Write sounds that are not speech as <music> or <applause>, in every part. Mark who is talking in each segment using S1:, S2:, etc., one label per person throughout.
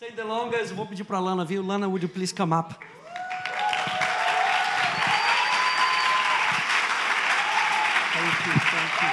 S1: Sem delongas, eu vou pedir para Lana, viu? Lana, would you please come up? Thank you, thank you.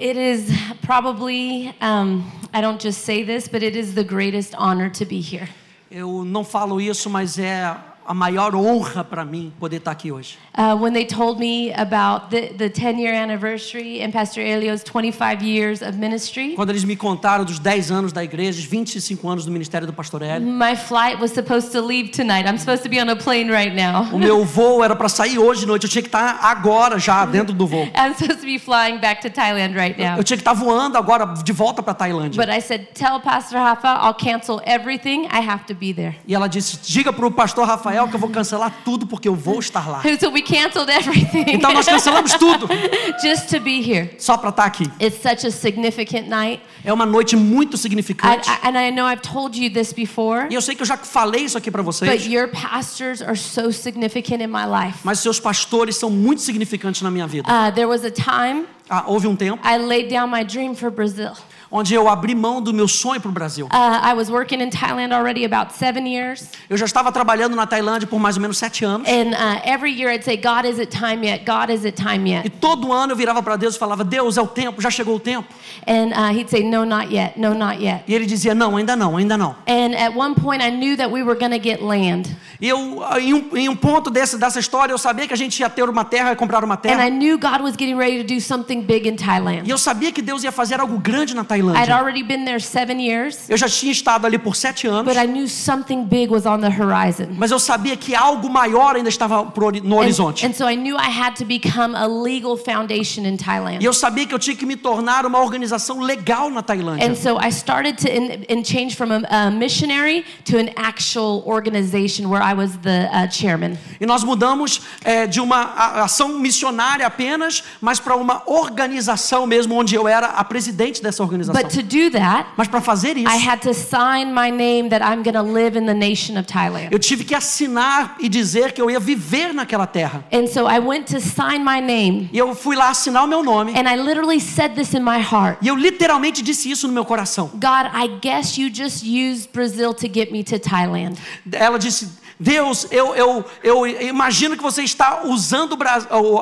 S2: It is probably, um, I don't just say this, but it is the greatest honor to be here.
S1: Eu não falo isso, mas é a maior honra para mim poder estar aqui hoje.
S2: Uh, when they told me about the, the 10 year anniversary and Pastor Elio's 25 years of ministry,
S1: Quando eles me contaram dos 10 anos da igreja, os 25 anos do ministério do pastor Hélio,
S2: my flight was supposed to leave tonight. I'm supposed to be on a plane right now.
S1: o meu <laughs> voo era para sair hoje noite, eu tinha que estar agora já dentro do voo.
S2: I'm supposed to be flying back to Thailand right now.
S1: Eu tinha que estar voando agora de volta para Tailândia.
S2: But I said, Tell Pastor Rafa I'll cancel everything. I have to be there.
S1: E ela disse: diga para o pastor Rafael que eu vou cancelar tudo porque eu vou estar lá.
S2: So we canceled everything
S1: Então nós cancelamos tudo <laughs>
S2: just to be here.
S1: só para estar aqui.
S2: It's such a significant night.
S1: É uma noite muito
S2: I,
S1: significante.
S2: I, and I know I've told you this before,
S1: E eu sei que eu já falei isso aqui para
S2: but
S1: vocês,
S2: your pastors are so significant in my life.
S1: mas seus pastores são muito significantes na minha vida.
S2: Uh, there was a time
S1: Ah, houve um tempo
S2: I laid down my dream for Brazil.
S1: Onde eu abri mão do meu sonho para o Brasil.
S2: Uh, I was working in Thailand already about seven years.
S1: Eu já estava trabalhando na Tailândia por mais ou menos sete anos.
S2: And uh, every year I'd say, God, is it time yet? God, is it time
S1: E
S2: yet?
S1: todo ano eu virava para Deus e falava: Deus, é o tempo, já chegou o tempo.
S2: And uh, he'd say, No, not yet. No, not yet.
S1: E ele dizia: Não, ainda não, ainda não.
S2: And at one point, I knew that we were going to get land.
S1: E eu, em um, em um ponto desse, dessa história, eu sabia que a gente ia ter uma terra, ia comprar uma
S2: And
S1: terra.
S2: I knew God was getting ready to do something big in
S1: E
S2: Thailand.
S1: eu sabia que Deus ia fazer algo grande na
S2: I'd
S1: Tailândia.
S2: already been there seven years,
S1: Eu já tinha estado ali por sete anos,
S2: but I knew something big was on the horizon.
S1: mas eu sabia que algo maior ainda estava no
S2: And,
S1: horizonte.
S2: and so I knew I had to become a legal foundation in
S1: E
S2: Thailand.
S1: eu sabia que eu tinha que me tornar uma organização legal na Tailândia.
S2: And so I started to in, and change from a, a missionary to an actual organization where I was the uh, chairman.
S1: E nós mudamos é, de uma ação missionária apenas, mas para uma organização mesmo, onde eu era a presidente dessa organização.
S2: But to do that,
S1: Mas para fazer isso,
S2: I had to sign my name that I'm going to live in the nation of Thailand.
S1: eu tive que assinar e dizer que eu ia viver naquela terra.
S2: And so I went to sign my name,
S1: E eu fui lá assinar o meu nome.
S2: and I literally said this in my heart.
S1: E eu literalmente disse isso no meu coração.
S2: God, I guess you just used Brazil to get me to Thailand.
S1: Ela disse: Deus, eu, eu, eu imagino que você está usando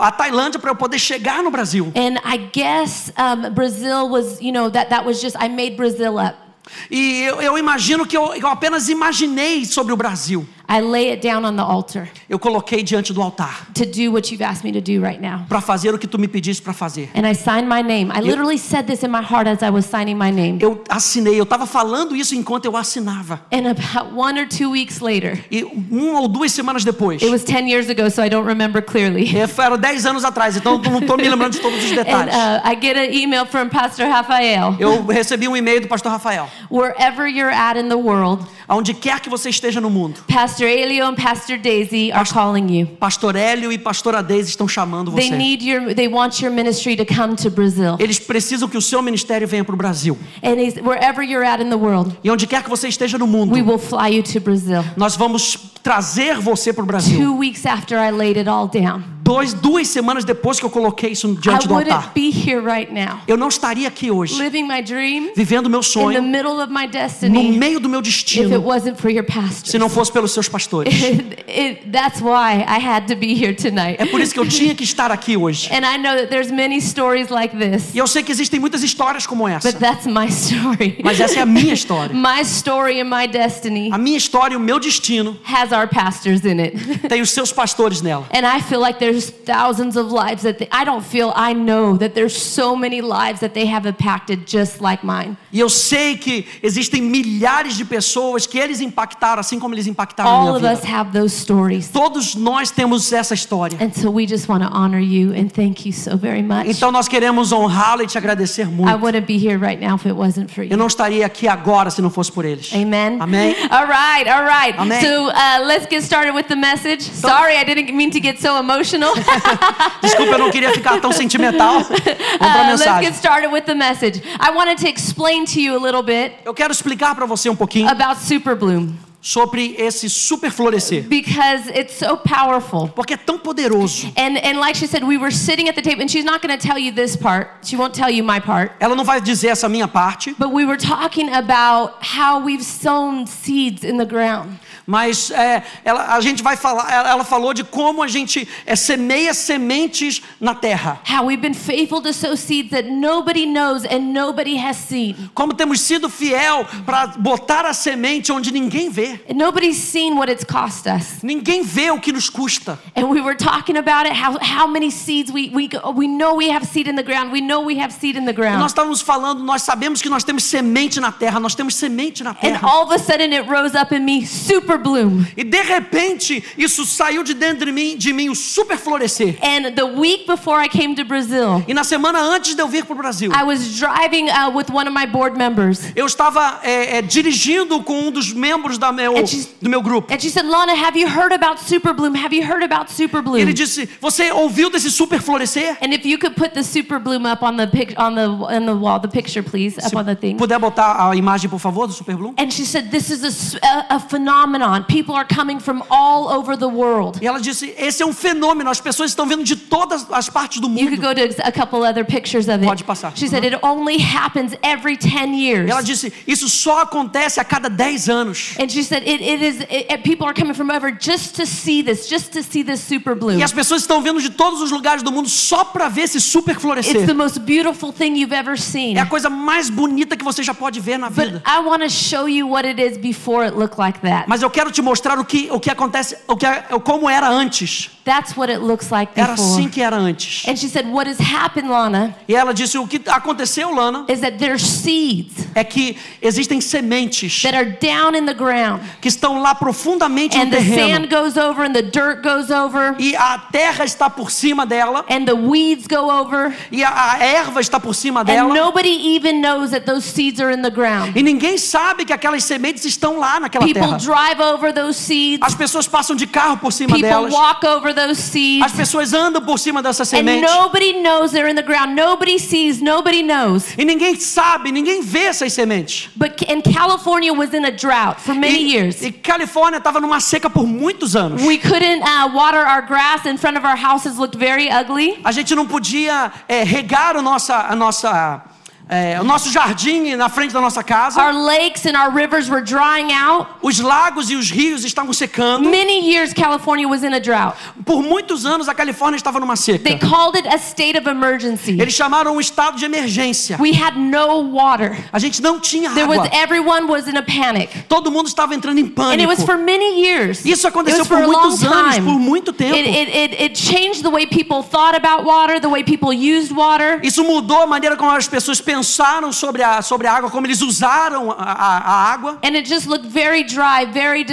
S1: a Tailândia para eu poder chegar no Brasil.
S2: And I guess um, Brazil was, you know, that, that was just, I made Brazil up.
S1: E eu, eu imagino que eu, eu apenas imaginei sobre o Brasil.
S2: I lay it down on the altar
S1: Eu coloquei diante do altar
S2: to do what you've asked me to do right now.
S1: para fazer o que tu me pediste para fazer.
S2: And I signed my name. I literally said this in my heart as I was signing my name.
S1: Eu assinei, eu estava falando isso enquanto eu assinava.
S2: And about one or two weeks later,
S1: E uma ou duas semanas depois,
S2: it was 10 years ago, so I don't remember clearly.
S1: é, foram dez anos atrás, então eu não estou me lembrando de todos os <laughs>
S2: And
S1: detalhes.
S2: uh, I get an email from Pastor Rafael.
S1: Eu recebi um e-mail do pastor Rafael.
S2: Wherever you're at in the world,
S1: Aonde quer que você esteja no mundo,
S2: Pastor Elio and Pastor Daisy are calling you.
S1: Pastor Hélio e Pastora Deise estão chamando
S2: They
S1: você.
S2: need your, they want your ministry to come to Brazil.
S1: Eles precisam que o seu ministério venha para o Brasil.
S2: And wherever you're at in the world,
S1: E onde quer que você esteja no mundo,
S2: we will fly you to Brazil.
S1: nós vamos trazer você para o Brasil.
S2: Two weeks after I laid it all down,
S1: Dois, duas semanas depois que eu coloquei isso
S2: I
S1: diante do
S2: wouldn't
S1: altar,
S2: be here right now,
S1: eu não estaria aqui hoje,
S2: living my dream
S1: vivendo meu
S2: in the
S1: sonho,
S2: middle of my
S1: no
S2: destiny,
S1: meio do meu
S2: if it
S1: destino,
S2: wasn't for your
S1: se não fosse pelos seus pastores.
S2: It- <laughs> it- that's why I had to be here tonight.
S1: É por isso que eu tinha que estar aqui hoje.
S2: And I know that there's many stories like this,
S1: E eu sei que existem muitas histórias como essa,
S2: but that's my story.
S1: mas essa é a minha história. <laughs>
S2: My story and my destiny
S1: A minha história e o meu destino
S2: has our pastors in it. <laughs>
S1: tem os seus pastores nela.
S2: And I feel like there's thousands of lives that they, I don't feel, I know that there's so many lives that they have impacted just like mine.
S1: E eu sei que existem milhares de pessoas que eles impactaram, assim como eles impactaram
S2: All of us have those stories.
S1: Todos nós temos essa história.
S2: And so we just want to honor you and thank you so very much.
S1: Então nós queremos honrá-lo e te agradecer
S2: I
S1: muito.
S2: wouldn't be here right now if it wasn't for
S1: Eu
S2: you.
S1: não estaria aqui agora se não fosse por eles.
S2: Amen.
S1: Amém. <laughs>
S2: All right, all right.
S1: Amen.
S2: So uh, let's get started with the message. Sorry, I didn't mean to get so emotional. <laughs>
S1: Desculpa, eu não queria ficar tão sentimental. <laughs> Vamos para a
S2: Uh, let's
S1: mensagem.
S2: get started with the message. I wanted to explain to you a little bit
S1: Eu quero explicar para você um pouquinho
S2: about Super Bloom.
S1: Sobre esse super florescer.
S2: because it's so powerful.
S1: Porque é tão poderoso.
S2: And and like she said, we were sitting at the table, and she's not going to tell you this part. She won't tell you my part.
S1: Ela não vai dizer essa minha parte,
S2: But we were talking about how we've sown seeds in the ground.
S1: mas é, ela, a gente vai falar. Ela, falou de como a gente é, semeia sementes na terra.
S2: How we've been faithful to sow seeds that nobody knows and nobody has seen.
S1: Como temos sido fiel para botar a semente onde ninguém vê.
S2: And nobody's seen what it's cost us.
S1: Ninguém vê o que nos custa.
S2: And we were talking about it, how, how many seeds we, we, we know we have seed in the ground. We know we have seed in the
S1: E nós
S2: ground.
S1: estávamos falando, nós sabemos que nós temos semente na terra, nós temos semente na
S2: And
S1: terra.
S2: all of a sudden it rose up in me, super bloom.
S1: E de repente, isso saiu de dentro de mim, de mim o super florescer.
S2: And the week before I came to Brazil,
S1: E na semana antes de eu vir para o Brasil,
S2: I was driving uh, with one of my board members.
S1: eu estava é, é, dirigindo com um dos membros da meu,
S2: And she's-
S1: do meu grupo.
S2: Said, Lana, have you heard about super bloom? Have you heard about super bloom?
S1: Ele disse: Você ouviu desse super florescer?
S2: And if you could put the super bloom up on the pic- on the on the wall, the picture, please, up on the thing.
S1: Puder botar a imagem, por favor, do Super Bloom?
S2: And she said, "This is a a, phenomenon. People are coming from all over the world."
S1: E ela disse: Esse é um fenômeno, as pessoas estão vindo de todas as partes do
S2: You could
S1: mundo.
S2: go to a couple other pictures of it.
S1: Pode passar.
S2: She said it only happens every 10 years.
S1: E ela disse: Isso só acontece a cada 10 anos.
S2: And she said it, it is it, people are coming from over just to see this, just to see this super bloom.
S1: E as pessoas estão vindo de todos os lugares do mundo só para ver esse super
S2: It's
S1: florescer.
S2: the most beautiful thing you've ever seen.
S1: É a coisa mais bonita que você já pode ver na
S2: But
S1: vida.
S2: I want to show you what it is before it looked like that.
S1: Mas eu quero te mostrar o que, o que acontece, o que, é- como era antes.
S2: That's what it looks like
S1: Era
S2: before.
S1: assim que era antes.
S2: And she said, What has happened, Lana,
S1: E ela disse: O que aconteceu, Lana,
S2: is that there's seeds
S1: é que existem sementes
S2: that are down in the ground.
S1: que estão lá profundamente no
S2: And the
S1: terreno.
S2: sand goes over and the dirt goes over
S1: E a terra está por cima dela.
S2: and the weeds go over.
S1: E a, a erva está por cima
S2: And
S1: dela.
S2: nobody even knows that those seeds are in the ground.
S1: E ninguém sabe que aquelas sementes estão lá naquela
S2: People
S1: terra.
S2: drive over those seeds.
S1: As pessoas passam de carro por cima
S2: People
S1: delas.
S2: walk over those seeds.
S1: As pessoas andam por cima dessas
S2: And
S1: sementes.
S2: nobody knows they're in the ground. Nobody sees, nobody knows.
S1: E ninguém sabe, ninguém vê essas sementes.
S2: But and California was in a drought for many
S1: E,
S2: years.
S1: e Califórnia estava numa seca por muitos anos.
S2: We couldn't uh, water our grass in front of our houses looked very ugly.
S1: A gente não podia é, regar o, nossa, a nossa, é, o nosso jardim na frente da nossa casa.
S2: Our lakes and our rivers were drying out.
S1: Os lagos e os rios estavam secando.
S2: Many years California was in a drought.
S1: Por muitos anos a Califórnia estava numa seca.
S2: They called it a state of emergency.
S1: Eles chamaram um estado de emergência.
S2: We had no water.
S1: A gente não tinha
S2: There was
S1: água.
S2: everyone was in a panic.
S1: Todo mundo estava entrando em
S2: And it was
S1: pânico.
S2: for many years.
S1: Isso aconteceu
S2: was
S1: por muitos anos,
S2: time.
S1: por muito tempo.
S2: It, it, it, it changed the way people thought about water, the way people used water.
S1: Isso mudou a maneira como as pessoas pensaram sobre a, sobre a água, como eles usaram a, a- água.
S2: And it just looked very dry, very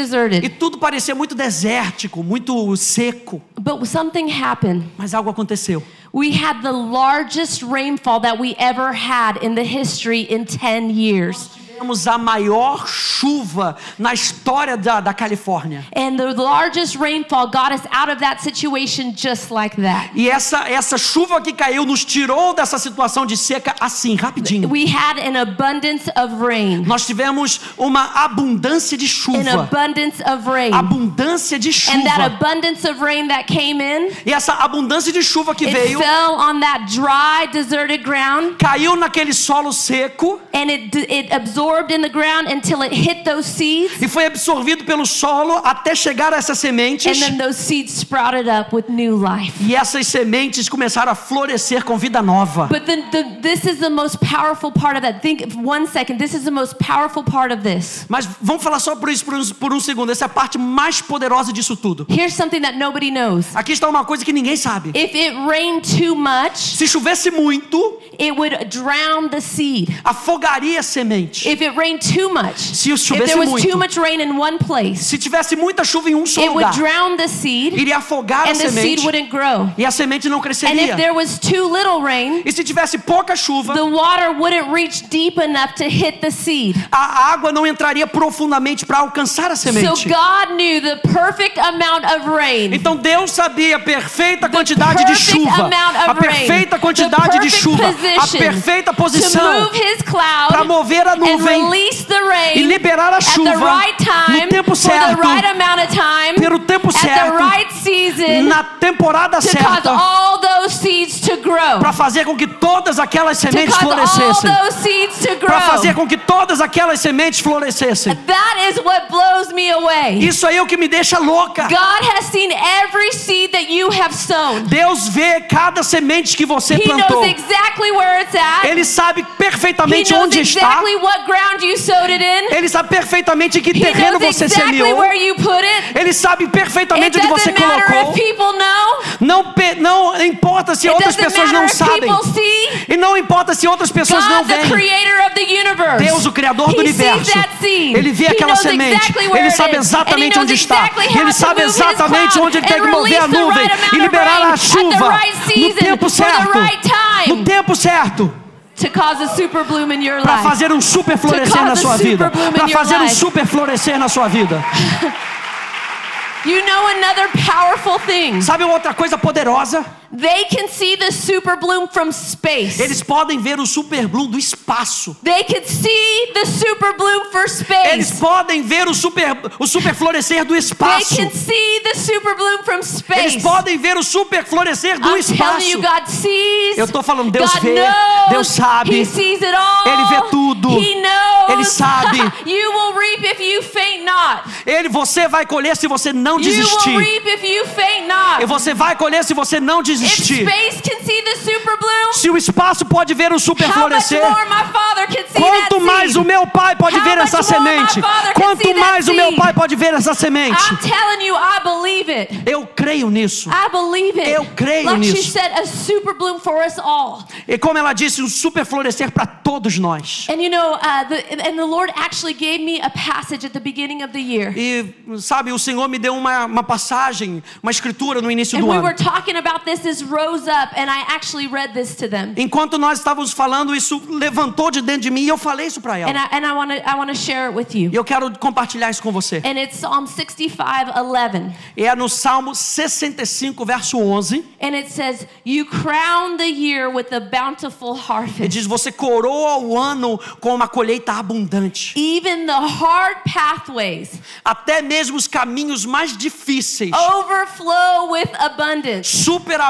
S1: E tudo parecia muito desértico, muito seco.
S2: But something happened.
S1: Mas algo aconteceu.
S2: We had the largest rainfall that we ever had in the history in 10 years.
S1: Tivemos a maior chuva na história da, da Califórnia.
S2: And the largest rainfall got us out of that situation just like that.
S1: E essa, essa chuva que caiu nos tirou dessa situação de seca assim, rapidinho.
S2: We had an abundance of rain.
S1: Nós tivemos uma abundância de
S2: An
S1: chuva.
S2: abundance of rain.
S1: Abundância de
S2: And that
S1: chuva.
S2: abundance of rain that came in,
S1: E essa abundância de chuva que
S2: it
S1: veio
S2: fell on that dry, deserted ground.
S1: caiu naquele solo seco
S2: And it, it absorbed in the ground until it hit those seeds.
S1: e foi absorvido pelo solo até chegar a essas
S2: And
S1: sementes.
S2: then those seeds sprouted up with new life.
S1: E essas sementes começaram a florescer com vida nova.
S2: But the, the, this is the most powerful part of that. Think one second. This is the most powerful part of this.
S1: Mas vamos falar só por isso por um, por um segundo. Essa é a parte mais poderosa disso tudo.
S2: Here's something that nobody knows.
S1: Aqui está uma coisa que ninguém sabe.
S2: If it rained too much,
S1: Se chovesse muito,
S2: it would drown the seed.
S1: afogaria a semente.
S2: If it rained too much,
S1: Se
S2: if
S1: chovesse
S2: there was
S1: muito.
S2: too much rain in one place,
S1: Se tivesse muita chuva em um só
S2: it would
S1: lugar,
S2: drown the seed
S1: iria afogar a
S2: and the seed
S1: semente
S2: wouldn't grow.
S1: e a semente não
S2: And if
S1: cresceria.
S2: there was too little rain,
S1: E se tivesse pouca chuva,
S2: the water wouldn't reach deep enough to hit the seed.
S1: a água não entraria profundamente para alcançar a
S2: So
S1: semente.
S2: God knew the perfect amount of rain.
S1: Então Deus sabia a perfeita quantidade de chuva, a perfeita quantidade de chuva, a perfeita posição para mover a nuvem
S2: rain
S1: e liberar a
S2: at the
S1: chuva
S2: right time,
S1: no tempo certo,
S2: right amount of time,
S1: pelo tempo
S2: at
S1: certo,
S2: the right season,
S1: na temporada certa,
S2: all those seeds to grow.
S1: para fazer com que todas aquelas sementes florescessem. Para fazer com que todas aquelas sementes florescessem.
S2: That is what blows me away.
S1: Isso aí é o que me deixa louca.
S2: God has seen every seed that you have sown.
S1: Deus vê cada semente que você
S2: He
S1: plantou.
S2: knows exactly where it's at.
S1: Ele sabe
S2: He
S1: perfeitamente
S2: knows
S1: onde está. Ele sabe perfeitamente em que terreno você
S2: exactly
S1: semeou. Ele sabe
S2: It
S1: perfeitamente onde você colocou.
S2: if people know.
S1: Não, não importa se
S2: It
S1: outras pessoas não sabem. E não importa se outras pessoas não
S2: God, the
S1: veem. Deus, o Criador do
S2: He
S1: universo. Ele vê
S2: He
S1: aquela semente,
S2: exactly
S1: Ele sabe exatamente onde está, Ele sabe exatamente onde Ele tem que mover a nuvem e liberar a chuva
S2: right
S1: no tempo certo,
S2: right
S1: no tempo certo,
S2: To cause a super bloom in your
S1: para
S2: life.
S1: fazer um super florescer na sua vida, para fazer um super florescer na sua vida.
S2: You know another powerful thing.
S1: Sabe outra coisa poderosa?
S2: They can see the super bloom from space.
S1: Eles podem ver o super bloom do espaço.
S2: They can see the super bloom for
S1: Eles
S2: space.
S1: podem ver o super, o super florescer do
S2: They
S1: espaço.
S2: can see the super bloom from
S1: Eles
S2: space.
S1: podem ver o super florescer do
S2: I'm telling
S1: espaço.
S2: you, God sees.
S1: Eu tô falando, Deus
S2: God
S1: vê,
S2: knows,
S1: Deus sabe,
S2: He sees it all.
S1: Ele vê tudo,
S2: He knows.
S1: Ele sabe. <laughs>
S2: you will reap if you faint not.
S1: Ele, você vai colher se você não
S2: You will
S1: desistir.
S2: reap if you faint not.
S1: E você vai colher se você não desistir.
S2: Space can see the super bloom,
S1: Se o espaço pode ver o super
S2: how much
S1: florescer,
S2: more my Father can see
S1: quanto mais o meu pai pode ver essa semente, quanto mais o meu pai pode ver essa semente.
S2: I'm telling you, I believe it.
S1: Eu creio nisso.
S2: I believe it.
S1: Eu creio
S2: like
S1: nisso.
S2: said.
S1: E como ela disse, um super florescer para todos nós.
S2: And you know, uh, the, and the Lord actually gave me a passage at the beginning of the year.
S1: E sabe, o Senhor me deu uma, uma passagem, uma escritura no início
S2: And
S1: do
S2: we
S1: ano.
S2: Were talking about this, this rose up, and I actually read this to them.
S1: Enquanto nós estávamos falando, isso levantou de dentro de mim e eu falei isso para
S2: And
S1: ela.
S2: I, and I want to I wanna share it with you.
S1: E eu quero compartilhar isso com você.
S2: And it's Psalm 65, 11.
S1: É no Salmo 65, verso 11.
S2: And it says, You crown the year with a bountiful harvest.
S1: diz: Você coroa o ano com uma colheita abundante.
S2: Even the hard pathways
S1: Até mesmo os caminhos mais difíceis
S2: overflow with abundance.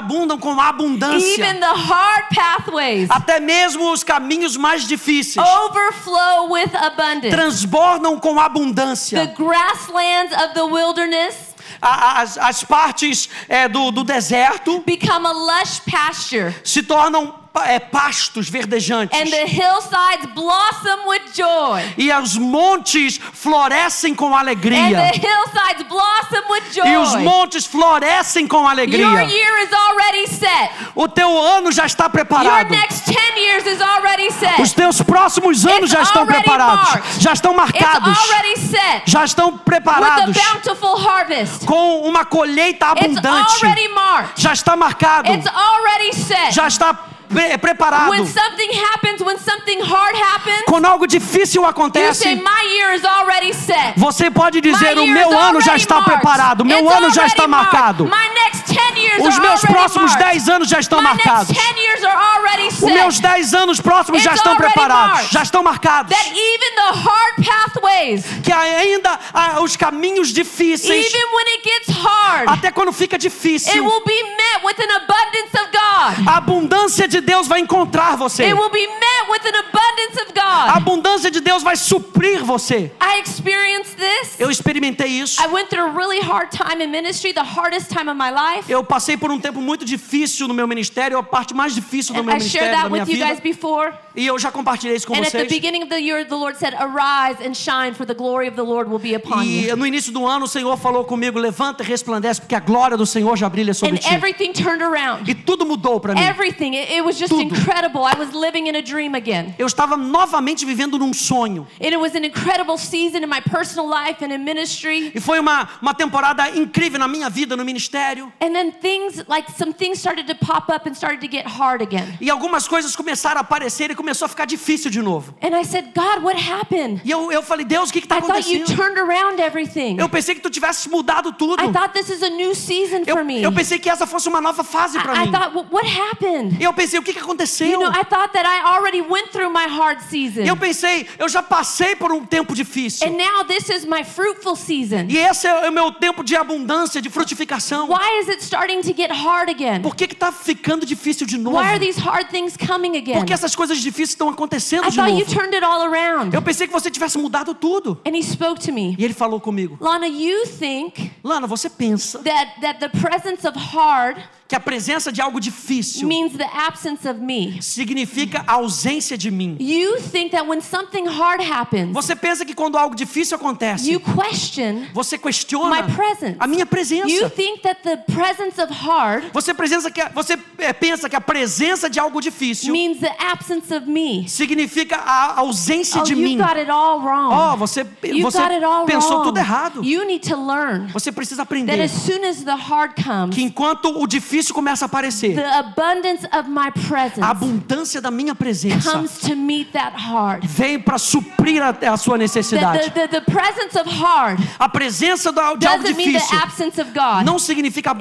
S1: Superabundam com abundância.
S2: Even the hard pathways
S1: Até mesmo os caminhos mais difíceis
S2: overflow with abundance.
S1: transbordam com
S2: The
S1: abundância.
S2: grasslands of the wilderness
S1: As, as partes é, do, do deserto
S2: become a lush pasture,
S1: se tornam é, pastos verdejantes.
S2: and the hillsides blossom with joy.
S1: E os montes florescem com
S2: And
S1: alegria.
S2: the hillsides blossom with
S1: E os
S2: joy.
S1: montes florescem com
S2: Your
S1: alegria.
S2: year is already set.
S1: O teu ano já está
S2: Your
S1: preparado.
S2: next 10 years is already
S1: Os
S2: set.
S1: teus próximos anos
S2: It's
S1: já estão preparados.
S2: marked.
S1: Já estão
S2: It's
S1: marcados.
S2: already set
S1: Já estão
S2: with a
S1: preparados
S2: bountiful harvest.
S1: com uma colheita
S2: It's
S1: abundante.
S2: already marked.
S1: Já está marcado.
S2: It's already set.
S1: Já está pre- preparado.
S2: When something happens, when something hard happens,
S1: Quando algo difícil
S2: say,
S1: acontece,
S2: My year is already set.
S1: você pode dizer: O meu ano já está
S2: marked.
S1: preparado, o meu
S2: It's
S1: ano já está
S2: marked.
S1: marcado.
S2: My next 10 years
S1: Os
S2: are
S1: meus
S2: already
S1: próximos
S2: marked.
S1: 10 anos já estão
S2: My next
S1: marcados.
S2: 10 years are already
S1: Os meus 10 anos próximos já
S2: It's
S1: estão
S2: already
S1: preparados,
S2: marked.
S1: já estão marcados.
S2: That even the hard pathways,
S1: Que ainda ah, os caminhos difíceis,
S2: even when it gets hard,
S1: até quando fica
S2: it
S1: difícil,
S2: will be met with an abundance of God.
S1: a abundância de Deus vai encontrar você.
S2: It will be met with an abundance of
S1: A
S2: God.
S1: abundância de Deus vai suprir você.
S2: I experienced this.
S1: Eu experimentei isso.
S2: I went through a really hard time in ministry, the hardest time of my life.
S1: Eu passei por um tempo muito difícil no meu ministério, a parte mais difícil do
S2: And
S1: meu
S2: I shared
S1: ministério, da minha
S2: with you guys
S1: vida.
S2: before.
S1: E eu já compartilhei isso com
S2: And at the
S1: vocês.
S2: beginning of the year, the Lord said, Arise and shine, for the glory of the Lord will be upon
S1: E
S2: you.
S1: no início do ano o Senhor falou comigo: levanta e resplandece, porque a glória do Senhor já brilha sobre
S2: And
S1: ti.
S2: everything turned around.
S1: E tudo mudou para mim.
S2: Everything. It, it was just
S1: Tudo.
S2: incredible. I was living in a dream again.
S1: Eu estava novamente vivendo num sonho.
S2: And it was an incredible season in my personal life and in ministry.
S1: E foi uma, uma temporada incrível na minha vida, no ministério.
S2: And then things, like some things started to pop up and started to get hard again.
S1: E algumas coisas começaram a aparecer e começou a ficar difícil de novo.
S2: And I said, God, what happened?
S1: E eu, eu falei, Deus, o que está
S2: I thought you
S1: acontecendo?
S2: turned around everything.
S1: Eu pensei que tu tivesse mudado tudo.
S2: I thought this is a new season
S1: Eu,
S2: for me.
S1: eu pensei que essa fosse uma nova fase para
S2: I, I
S1: mim.
S2: thought, "Well, what happened?
S1: Eu pensei, o que, que aconteceu?
S2: You know, I thought that I already went through my hard season.
S1: E eu pensei, eu já passei por um tempo difícil.
S2: And now this is my fruitful season.
S1: E esse é o meu tempo de abundância, de frutificação.
S2: Why is it starting to get hard again?
S1: Por que está ficando difícil de novo?
S2: Why are these hard things coming again?
S1: Porque essas coisas difíceis estão acontecendo
S2: I
S1: de
S2: thought you
S1: novo.
S2: turned it all around.
S1: Eu pensei que você tivesse mudado tudo.
S2: And he spoke to me.
S1: E ele falou comigo:
S2: Lana, you think
S1: Lana, você pensa
S2: that, that the presence of hard
S1: que a presença de algo difícil
S2: means the absence of me.
S1: significa a ausência de mim.
S2: You think that when something hard happens,
S1: Você pensa que quando algo difícil acontece,
S2: you question
S1: você questiona
S2: my presence.
S1: a minha
S2: You
S1: presença.
S2: think that the presence of hard
S1: Você, presença que, você é, pensa que a presença de algo difícil
S2: means the absence of me.
S1: significa a ausência
S2: Oh,
S1: de
S2: you
S1: mim.
S2: got it all wrong.
S1: Oh, você,
S2: you
S1: você
S2: got it all
S1: pensou
S2: wrong.
S1: tudo errado.
S2: You need to learn
S1: Você precisa
S2: that
S1: aprender
S2: as soon as the hard comes,
S1: que enquanto o difícil começa a aparecer,
S2: the abundance of my presence
S1: a abundância da minha presença
S2: comes to meet that hard.
S1: vem para suprir a, a sua necessidade.
S2: the, the, the presence of hard
S1: A presença da- de algo
S2: doesn't mean the
S1: difícil
S2: absence of God.
S1: não significa a,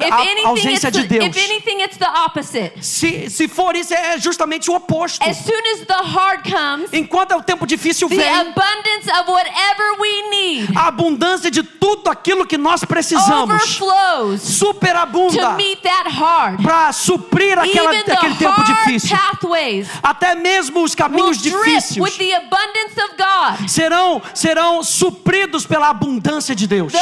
S1: a ausência de Deus.
S2: anything.
S1: Se, se for isso, é justamente o oposto.
S2: As soon as comes,
S1: Enquanto o tempo difícil
S2: the
S1: vem,
S2: abundance of whatever we need
S1: a abundância de tudo aquilo que nós precisamos superabunda
S2: meet that hard.
S1: Para suprir aquela, aquele tempo difícil. Até mesmo os caminhos difíceis
S2: with the abundance of God.
S1: serão, serão supridos pela abundância de Deus.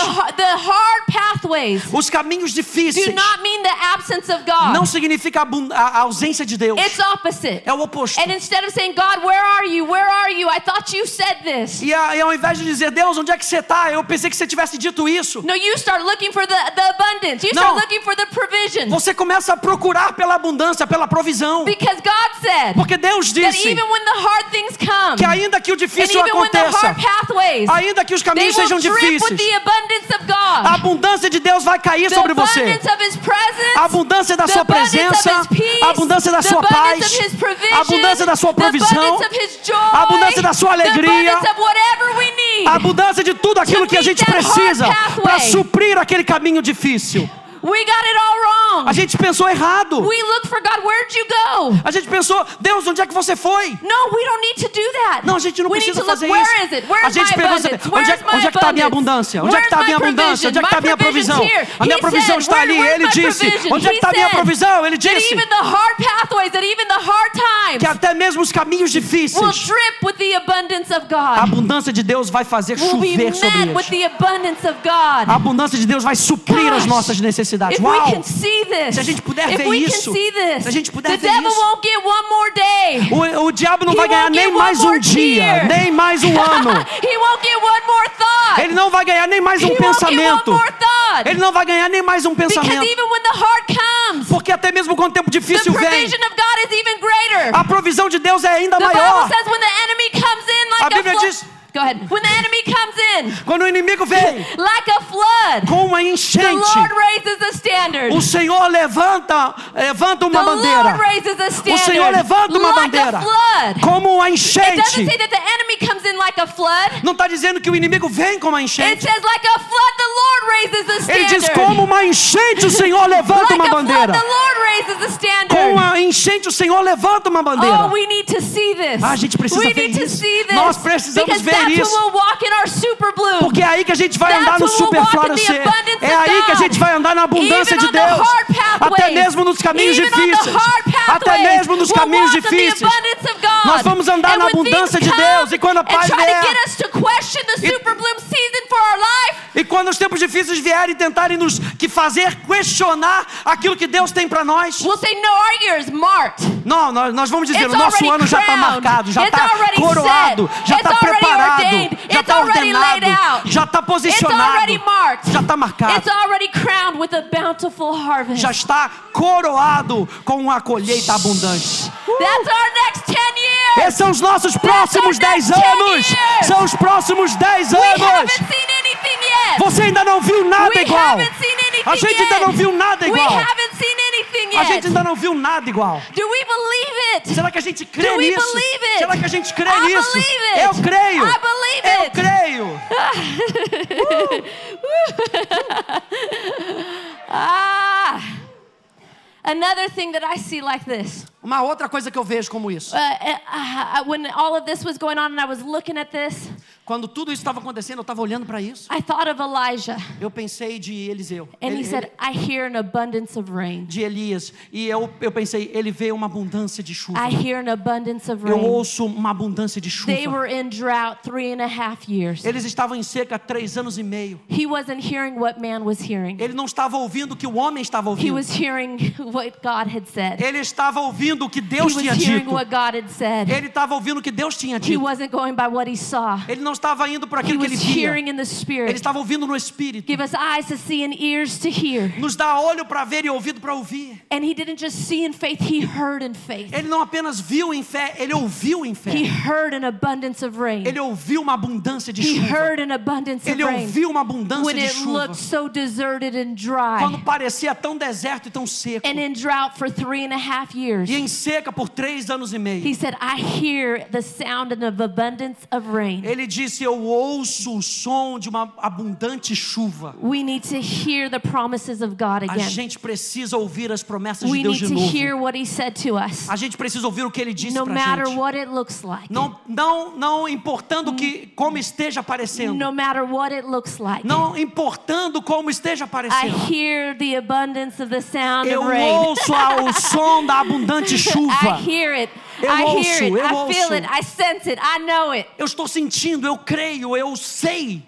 S1: Os caminhos
S2: do
S1: difíceis
S2: not mean the absence of God.
S1: não significa a ausência de Deus.
S2: It's opposite.
S1: É o oposto.
S2: And instead of saying, God, where are you? Where are you? I thought you said this.
S1: E, a- e ao invés de dizer, Deus, onde é que você está? Eu pensei que você tivesse dito isso.
S2: No, you start looking for the, the abundance. You start looking for the provision.
S1: Você começa a procurar pela abundância, pela provisão.
S2: God
S1: Porque Deus
S2: that
S1: disse
S2: even when the hard things come,
S1: que ainda que o difícil aconteça,
S2: pathways,
S1: ainda que os caminhos sejam difíceis,
S2: of
S1: a
S2: God.
S1: abundância de Deus vai cair sobre você.
S2: presence,
S1: A abundância da sua presença,
S2: peace,
S1: a abundância da sua paz, a abundância da sua provisão,
S2: joy,
S1: a abundância da sua alegria,
S2: need.
S1: a abundância de tudo aquilo que a gente precisa para suprir aquele caminho difícil.
S2: We got it all wrong.
S1: A gente pensou errado.
S2: We look for God. Where'd you go?
S1: A gente pensou, Deus, onde é que você foi?
S2: No, we don't need to do that.
S1: Não, a gente não
S2: we need
S1: precisa fazer
S2: where
S1: isso.
S2: is it? Where's
S1: A gente pergunta, onde é, onde é que está a minha abundância? Onde é que está a minha abundância? Onde é que está a minha provisão? A minha provisão está ali.
S2: "Where-
S1: Ele disse,
S2: provision?"
S1: onde é que está a minha provisão? Ele disse
S2: even the hard pathways, that even the hard times
S1: que até mesmo os caminhos difíceis,
S2: drip with the abundance of
S1: a
S2: God.
S1: abundância de Deus vai fazer chover sobre eles.
S2: God.
S1: A abundância de Deus vai suprir as nossas necessidades.
S2: We
S1: Uau!
S2: this,
S1: Se a gente puder ver isso,
S2: this,
S1: se a gente puder ver isso,
S2: won't get one more day.
S1: O, o diabo não
S2: He
S1: vai ganhar nem mais um dia, nem mais um ano. <laughs>
S2: he won't get one more thought.
S1: Ele não vai ganhar nem mais
S2: he
S1: um
S2: won't get one
S1: pensamento. Ele não vai ganhar nem mais um pensamento.
S2: even when the hard comes,
S1: Porque até mesmo quando o tempo
S2: the
S1: difícil vem,
S2: provision of God is even greater.
S1: a provisão de Deus é ainda
S2: the
S1: maior.
S2: Bible says when the enemy comes in like a,
S1: Bíblia diz-
S2: Go ahead. When the enemy comes in
S1: Quando o inimigo vem
S2: like a flood,
S1: com uma
S2: the
S1: enchente,
S2: Lord raises a standard.
S1: o Senhor levanta, levanta uma
S2: the Lord
S1: bandeira.
S2: raises a standard.
S1: Senhor levanta uma
S2: like
S1: bandeira.
S2: a flood.
S1: Como uma
S2: It doesn't
S1: enchente.
S2: say that the enemy comes in like a flood.
S1: Não está dizendo que o inimigo vem com uma
S2: It
S1: enchente.
S2: says like a flood, the Lord raises a standard.
S1: Ele diz como uma enchente o Senhor levanta
S2: like
S1: uma
S2: flood,
S1: bandeira.
S2: the Lord raises a standard.
S1: Com uma enchente o Senhor levanta uma bandeira.
S2: Oh, we need to see this.
S1: Ah, a gente precisa
S2: we
S1: ver
S2: need to
S1: isso.
S2: see this.
S1: Nós precisamos ver isso.
S2: when we'll walk in our super bloom.
S1: Porque é aí que a gente vai andar no
S2: when we'll
S1: super
S2: walk in the
S1: florescer.
S2: abundance
S1: É aí que a gente vai andar na abundância
S2: Even
S1: de Deus. Até mesmo nos caminhos difíceis. Até mesmo nos caminhos difíceis. Nós vamos andar
S2: And
S1: na abundância de Deus. E quando a paz vier- E- E quando os tempos difíceis vierem tentarem nos que fazer questionar aquilo que Deus tem para nós,
S2: we'll say, no, our year is marked.
S1: não, nós, nós vamos dizer,
S2: It's
S1: o nosso ano já está
S2: crowned.
S1: marcado, já está coroado, já está preparado,
S2: ordained.
S1: já
S2: It's
S1: está
S2: already laid
S1: ordenado,
S2: out.
S1: já está
S2: It's
S1: posicionado,
S2: already marked.
S1: já está marcado,
S2: It's already crowned with a bountiful harvest.
S1: já está coroado com uma colheita abundante.
S2: That's our next 10 years.
S1: Esses são os nossos próximos
S2: our
S1: 10
S2: next 10
S1: anos. São os próximos 10
S2: We
S1: anos. Você ainda não viu nada igual. A gente ainda não viu nada igual. A gente ainda não viu nada igual.
S2: Do we believe it?
S1: Será que a gente crê
S2: Do we
S1: nisso?
S2: believe it?
S1: Será que a gente crê
S2: I
S1: nisso?
S2: believe it.
S1: Eu creio.
S2: I believe
S1: Eu
S2: it.
S1: creio. <laughs>
S2: Ah, Another thing that I see like this.
S1: Uma outra coisa que eu vejo como isso.
S2: Uh, uh, uh, when all of this was going on and I was looking at this,
S1: Quando tudo isso estava acontecendo, eu estava olhando para isso.
S2: I thought of Elijah.
S1: Eu pensei de Eliseu.
S2: And
S1: Ele-
S2: he said, I hear an abundance of rain.
S1: de Elias. E eu, eu pensei, ele vê uma abundância de chuva.
S2: I hear an abundance of
S1: Eu
S2: rain.
S1: ouço uma abundância de
S2: They
S1: chuva.
S2: were in drought three and a half years.
S1: Eles estavam em seca três anos e meio.
S2: He wasn't hearing what man was hearing.
S1: Ele não estava ouvindo o que o homem estava
S2: He
S1: ouvindo.
S2: was hearing <laughs> what God had said.
S1: Ele estava ouvindo o que
S2: He
S1: Deus
S2: was
S1: tinha
S2: hearing
S1: dito.
S2: what God had said.
S1: Ele estava ouvindo o que Deus tinha
S2: He
S1: dito.
S2: wasn't going by what he saw.
S1: Ele não estava indo
S2: He
S1: aquilo que ele via. Ele estava ouvindo no Espírito.
S2: Give us eyes to see and ears to hear.
S1: Nos dá olho para ver e ouvido para ouvir.
S2: And he didn't just see in faith, he heard in faith.
S1: Ele não apenas viu em fé, ele ouviu em
S2: He
S1: fé.
S2: heard an abundance of rain.
S1: Ele ouviu uma abundância de
S2: He
S1: chuva.
S2: heard an abundance of
S1: Ele
S2: rain.
S1: ouviu uma abundância
S2: When
S1: de
S2: it
S1: chuva.
S2: looked so deserted and
S1: Quando
S2: dry.
S1: parecia tão deserto e tão seco.
S2: And in drought for three and a half years.
S1: E em seca por três anos e meio.
S2: He said, I hear the sound of abundance of rain.
S1: Ele disse: Eu ouço o som de uma abundante chuva.
S2: We need to hear the promises of God
S1: A
S2: again.
S1: gente precisa ouvir as promessas
S2: We
S1: de Deus
S2: need
S1: de
S2: to
S1: novo.
S2: hear what he said to us.
S1: A gente precisa ouvir o que ele disse
S2: No
S1: pra
S2: matter
S1: gente.
S2: what it looks like.
S1: Não, não, não importando que como esteja aparecendo.
S2: No matter what it looks like.
S1: Não importando como esteja
S2: I
S1: aparecendo.
S2: hear the abundance of the sound
S1: Eu
S2: of rain.
S1: ouço a- o som da abundante <laughs>
S2: I
S1: chuva.
S2: hear it.
S1: Eu
S2: I
S1: ouço,
S2: hear it. I feel it. I sense it. I know it.
S1: Eu estou sentindo, eu creio, eu sei.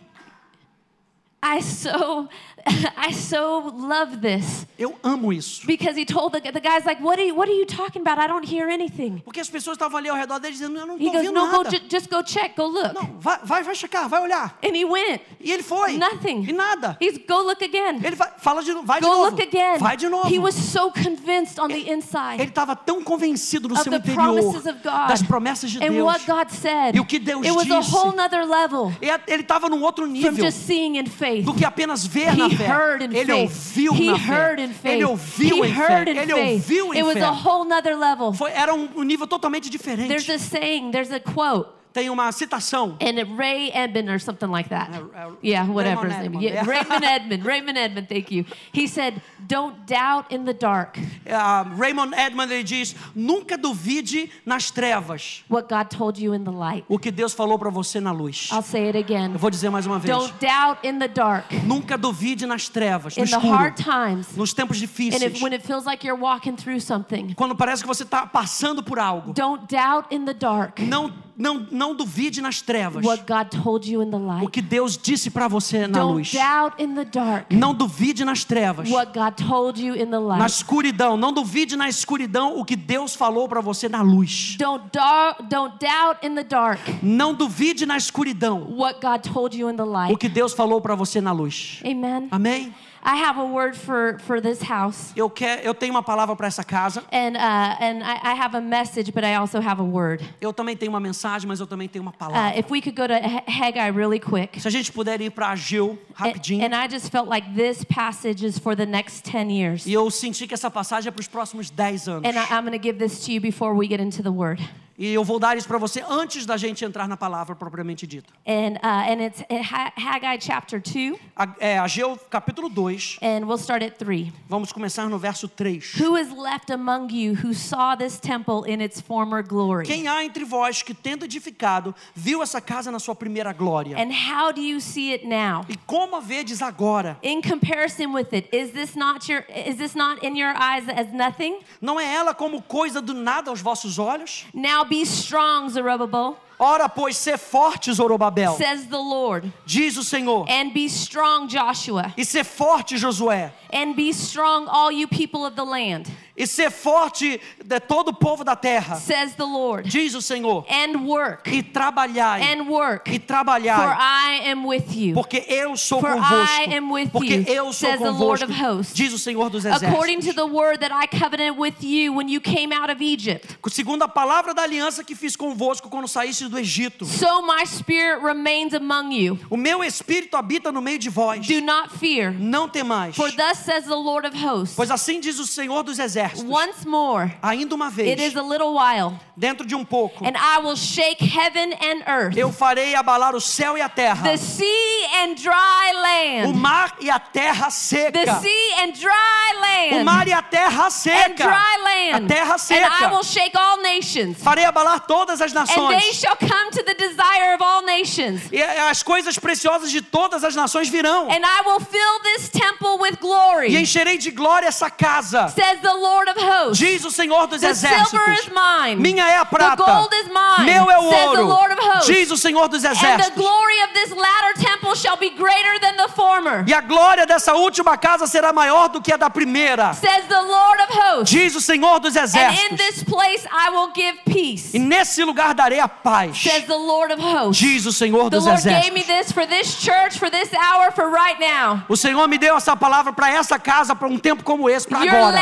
S2: I so <laughs> I so love this
S1: Eu amo isso.
S2: because he told the, the guy's like, what are you what are you talking about? I don't hear anything.
S1: Porque as pessoas estavam ali ao redor dele dizendo: Eu não
S2: He
S1: estou
S2: goes,
S1: ouvindo
S2: no, go
S1: nada.
S2: ju- just go check, go look.
S1: Não, vai, vai, vai checar, vai olhar.
S2: And he went.
S1: E ele foi.
S2: Nothing.
S1: E nada.
S2: He's go look again.
S1: Ele vai, fala de novo, vai de
S2: Go
S1: novo.
S2: look again.
S1: Vai de novo.
S2: He was so convinced on the inside
S1: Ele estava tão convencido no
S2: of
S1: seu
S2: the
S1: interior
S2: promises of God
S1: das promessas de
S2: and
S1: Deus.
S2: what God said.
S1: E o que Deus
S2: it was a
S1: disse.
S2: whole nother level
S1: Ele estava num outro
S2: from
S1: nível
S2: just seeing in faith.
S1: do que apenas ver
S2: He
S1: na fé.
S2: heard in
S1: Ele ouviu
S2: He
S1: na
S2: heard
S1: fé.
S2: in faith.
S1: Ele ouviu em fé. Ele ouviu em
S2: It was
S1: fé.
S2: a whole nother level.
S1: Foi, era um, um nível totalmente diferente.
S2: There's a saying, there's a quote.
S1: Tem uma citação.
S2: And Ray Edmond or something like that.
S1: Uh, uh,
S2: yeah, whatever
S1: Raymond
S2: his name.
S1: Edmond,
S2: Yeah. Raymond <laughs> Edmond. Raymond Edmond. Thank you. He said, "Don't doubt in the dark
S1: Ah, Raymond Edmond ele diz: Nunca duvide nas trevas
S2: what God told you in the light."
S1: o que Deus falou para você na luz.
S2: I'll say it again.
S1: Eu vou dizer mais uma vez.
S2: Don't doubt in the dark,
S1: Nunca duvide nas trevas, no
S2: in the
S1: escuro,
S2: hard times,
S1: nos tempos
S2: and
S1: difíceis.
S2: if, when it feels like you're walking through something.
S1: Quando parece que você está passando por algo.
S2: Don't doubt in the dark
S1: Não, não, não duvide nas trevas
S2: what God told you in the
S1: o
S2: light.
S1: que Deus disse para você na luz.
S2: dark
S1: Não duvide nas trevas.
S2: what God told you in the
S1: Na
S2: light.
S1: escuridão, não duvide na escuridão o que Deus falou para você na luz.
S2: Don't, dark
S1: Não duvide na escuridão
S2: what God told you in the
S1: o
S2: light.
S1: que Deus falou para você na luz.
S2: Amen.
S1: Amém?
S2: I have a word for, for this house.
S1: Eu quero, eu tenho uma palavra para essa casa.
S2: And, uh, and I, I have a message, but I also have a word.
S1: Eu também tenho uma mensagem, mas eu também tenho uma
S2: Uh,
S1: palavra.
S2: if we could go to Haggai really quick.
S1: Se a gente puder ir para Ageu
S2: And,
S1: rapidinho.
S2: and I just felt like this passage is for the next 10 years.
S1: E eu senti que essa passagem é para os próximos 10 anos.
S2: And I, I'm going to give this to you before we get into the word.
S1: E eu vou dar isso para você antes da gente entrar na palavra propriamente dita.
S2: And, uh, and it's uh, Ha- Haggai chapter 2,
S1: A- É, Ageu capítulo 2,
S2: and we'll start at 3.
S1: vamos começar no verso 3.
S2: Who is left among you who saw this temple in its former glory?
S1: Quem há entre vós que tendo edificado, viu essa casa na sua primeira glória?
S2: And how do you see it now?
S1: E como a vedes agora?
S2: In comparison with it, is this not your is this not in your eyes as nothing?
S1: Não é ela como coisa do nada aos vossos olhos?
S2: Now be strong, Zerubbabel,
S1: Ora, pois, ser forte, Zorobabel,
S2: says the Lord.
S1: diz o Senhor.
S2: And be strong, Joshua.
S1: E ser forte, Josué.
S2: And be strong, all you people of the land,
S1: E ser forte de todo o povo da terra,
S2: says the Lord.
S1: diz o Senhor.
S2: And work,
S1: E trabalhai.
S2: and work,
S1: E
S2: for
S1: trabalhai.
S2: I am with you.
S1: Porque eu sou
S2: For
S1: convosco.
S2: I am with
S1: Porque
S2: you,
S1: eu sou
S2: says the Lord
S1: convosco,
S2: of hosts.
S1: diz o Senhor dos
S2: According to
S1: exércitos.
S2: the word that I covenanted with you when you came out of Egypt.
S1: Segundo a palavra da aliança que fiz convosco quando saíste do Egito.
S2: So my spirit remains among you.
S1: O meu espírito habita no meio de vós.
S2: Do not fear.
S1: Não temais.
S2: For thus says the Lord of hosts.
S1: Pois assim diz o Senhor dos exércitos.
S2: Once more,
S1: Ainda uma
S2: it
S1: vez.
S2: is a little while,
S1: dentro de um pouco,
S2: and I will shake heaven and earth,
S1: eu farei abalar o céu e a terra,
S2: the sea and dry
S1: o
S2: land,
S1: mar e a terra
S2: the
S1: seca,
S2: sea and dry
S1: o
S2: land,
S1: mar e a terra
S2: and
S1: seca,
S2: dry
S1: a
S2: land,
S1: terra
S2: and I
S1: seca.
S2: will shake all nations,
S1: Farei abalar todas as
S2: and they
S1: nações.
S2: shall come to the desire of all nations.
S1: E as coisas preciosas de todas as nações virão.
S2: And I will fill this temple with glory,
S1: E encherei de glória essa casa.
S2: says the Lord of hosts.
S1: Diz o Senhor dos
S2: The silver is
S1: exércitos.
S2: mine.
S1: Minha é a
S2: The
S1: prata.
S2: gold is mine.
S1: Meu é o
S2: says the Lord of
S1: ouro.
S2: hosts.
S1: Diz o Senhor dos
S2: and the
S1: exércitos.
S2: glory of this latter temple shall be greater than the former,
S1: E a glória dessa última casa será maior do que a da primeira.
S2: says the Lord of hosts.
S1: Diz o Senhor dos
S2: And in
S1: exércitos.
S2: this place I will give peace,
S1: E nesse lugar darei a paz.
S2: says the Lord of hosts.
S1: Diz o Senhor
S2: The
S1: dos
S2: Lord gave me
S1: exércitos.
S2: this for this church, for this hour, for right now.
S1: O Senhor me deu essa palavra para essa casa, para um tempo como esse, para agora.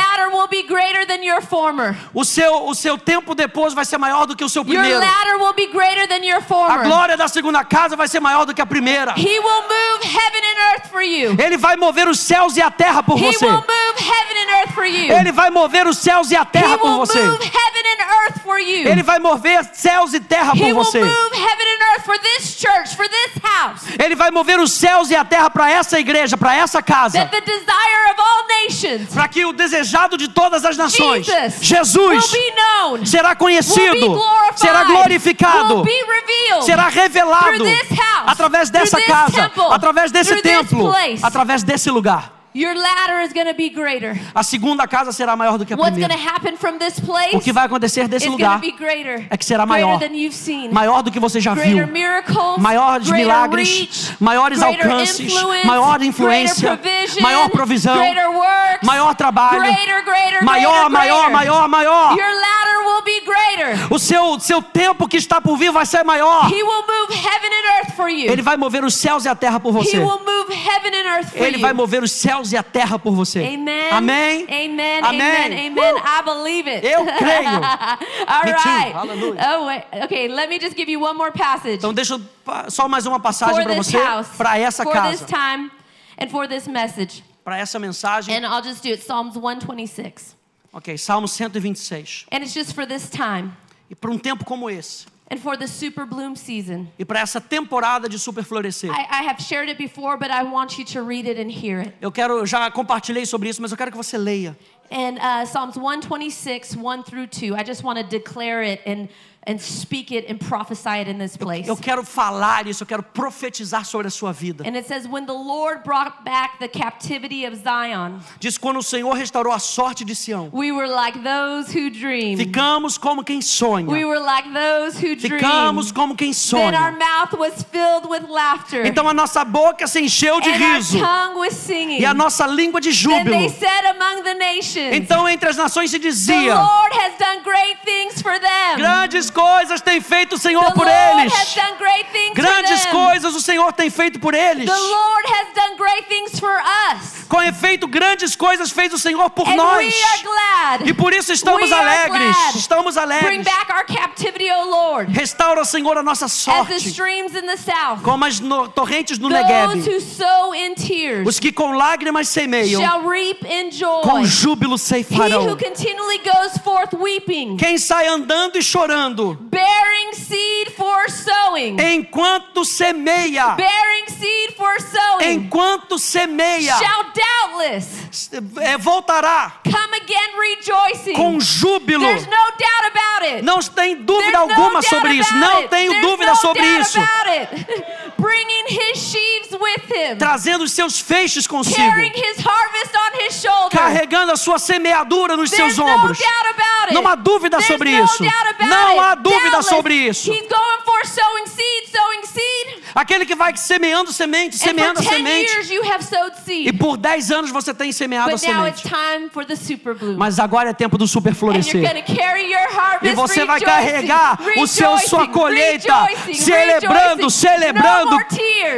S2: Be greater than your former.
S1: O seu, o seu tempo depois vai ser maior do que o seu
S2: Your
S1: primeiro.
S2: latter will be greater than your
S1: A
S2: former.
S1: glória da segunda casa vai ser maior do que a primeira.
S2: He will move heaven and earth for you.
S1: Ele vai mover os céus e a terra por
S2: He
S1: você.
S2: will move heaven and earth for you.
S1: Ele vai mover os céus e a
S2: He
S1: terra por
S2: will
S1: você.
S2: move heaven and earth for you.
S1: Ele vai mover céus e terra
S2: He
S1: por
S2: will
S1: você.
S2: move heaven and for this church, for this house.
S1: Ele vai mover os céus e a terra para essa igreja, para essa casa. Para que o desejado de todas as nações,
S2: Jesus,
S1: Jesus,
S2: will be known,
S1: será conhecido, será glorificado, será revelado
S2: house,
S1: através dessa casa,
S2: temple,
S1: através desse templo,
S2: place.
S1: através desse lugar.
S2: Your ladder is going to be greater.
S1: A segunda casa será maior do que a
S2: What's going to
S1: primeira.
S2: happen from this place
S1: O que vai acontecer desse lugar
S2: be greater.
S1: é que será
S2: greater
S1: maior.
S2: than you've seen.
S1: maior do que você já
S2: greater
S1: viu.
S2: miracles,
S1: Maiores
S2: greater
S1: milagres,
S2: reach,
S1: maiores
S2: greater
S1: alcances,
S2: influence,
S1: maior influência, maior provisão,
S2: greater works,
S1: maior trabalho,
S2: greater, greater,
S1: maior,
S2: greater,
S1: maior,
S2: greater.
S1: maior, maior.
S2: Your ladder will be greater.
S1: O seu, seu tempo que está por vir vai ser maior.
S2: He will move heaven and earth for you.
S1: Ele vai mover os céus e a terra por
S2: He
S1: você.
S2: will move heaven and earth for
S1: Ele
S2: you.
S1: vai mover os céus e a terra por você.
S2: Amen.
S1: Amém.
S2: Amen.
S1: Amém.
S2: Amen. Amen. I believe it.
S1: Eu creio. <laughs>
S2: All
S1: Me too.
S2: right.
S1: Hallelujah.
S2: Oh, wait. Okay, let me just give you one more passage
S1: Então deixa eu só mais uma passagem para
S2: this
S1: você, para essa
S2: for this
S1: casa,
S2: time, and for this message.
S1: para essa mensagem.
S2: And I'll just do it. Psalms 126.
S1: Ok, Salmo 126.
S2: And it's just for this time
S1: E para um tempo como esse,
S2: and for the super bloom season.
S1: e para essa temporada de super florescer.
S2: I, I have shared it before, but I want you to read it and hear it.
S1: Eu quero, já compartilhei sobre isso, mas eu quero que você leia.
S2: And uh, Psalms 126, 1 through 2, I just want to declare it and, and speak it and prophesy it in this place.
S1: Eu quero falar isso, eu quero profetizar sobre a sua vida.
S2: And it says, When the Lord brought back the captivity of Zion,
S1: Diz quando o Senhor restaurou a sorte de Sião.
S2: we were like those who dream.
S1: Ficamos como quem
S2: We
S1: sonha.
S2: were like those who dream.
S1: Ficamos como quem
S2: Then our
S1: sonha.
S2: mouth was filled with laughter,
S1: Então a nossa boca se encheu de
S2: and our
S1: riso
S2: tongue was singing.
S1: e a nossa língua de
S2: Then they
S1: júbilo.
S2: said among the nations,
S1: Então entre as nações se
S2: The
S1: dizia:
S2: Lord has done great things for them.
S1: Grandes coisas tem feito o Senhor por eles. Grandes coisas o Senhor tem feito por eles. Com efeito, grandes coisas fez o Senhor por
S2: and
S1: nós. E por isso estamos
S2: We
S1: alegres. Estamos
S2: Bring
S1: alegres.
S2: back our captivity, O Lord,
S1: Restaura, Senhor, a nossa sorte. Como as no- torrentes no Negev. Os que com lágrimas semeiam,
S2: shall reap in joy.
S1: com júbilo
S2: He who
S1: ceifarão.
S2: continually goes forth weeping,
S1: Quem sai andando e chorando,
S2: bearing seed for sowing,
S1: enquanto semeia,
S2: bearing seed for sowing,
S1: enquanto semeia,
S2: shall doubtless
S1: é, voltará
S2: come again rejoicing.
S1: com júbilo.
S2: There's no doubt about it.
S1: Não tem dúvida
S2: There's
S1: alguma sobre isso. Não tenho dúvida sobre isso. <laughs>
S2: about it. Bringing his sheaves with him,
S1: Trazendo os seus feixes consigo,
S2: carrying his harvest on his shoulder.
S1: carregando a sua semeadura nos
S2: There's
S1: seus
S2: no
S1: ombros.
S2: doubt about it.
S1: Não há dúvida
S2: There's
S1: sobre
S2: no
S1: isso.
S2: doubt about
S1: Não há dúvida
S2: Doubtless,
S1: sobre isso.
S2: He's going for sowing seed, sowing seed.
S1: Aquele que vai semeando semente,
S2: And
S1: semeando
S2: for
S1: a
S2: 10
S1: semente.
S2: years you have sowed
S1: E por 10 anos você tem semeado a
S2: But now it's
S1: semente.
S2: time for the super bloom.
S1: Mas agora é tempo do super
S2: And you're
S1: florescer.
S2: going to carry your harvest
S1: E você vai carregar o seu sua colheita,
S2: rejoicing,
S1: celebrando,
S2: rejoicing.
S1: celebrando.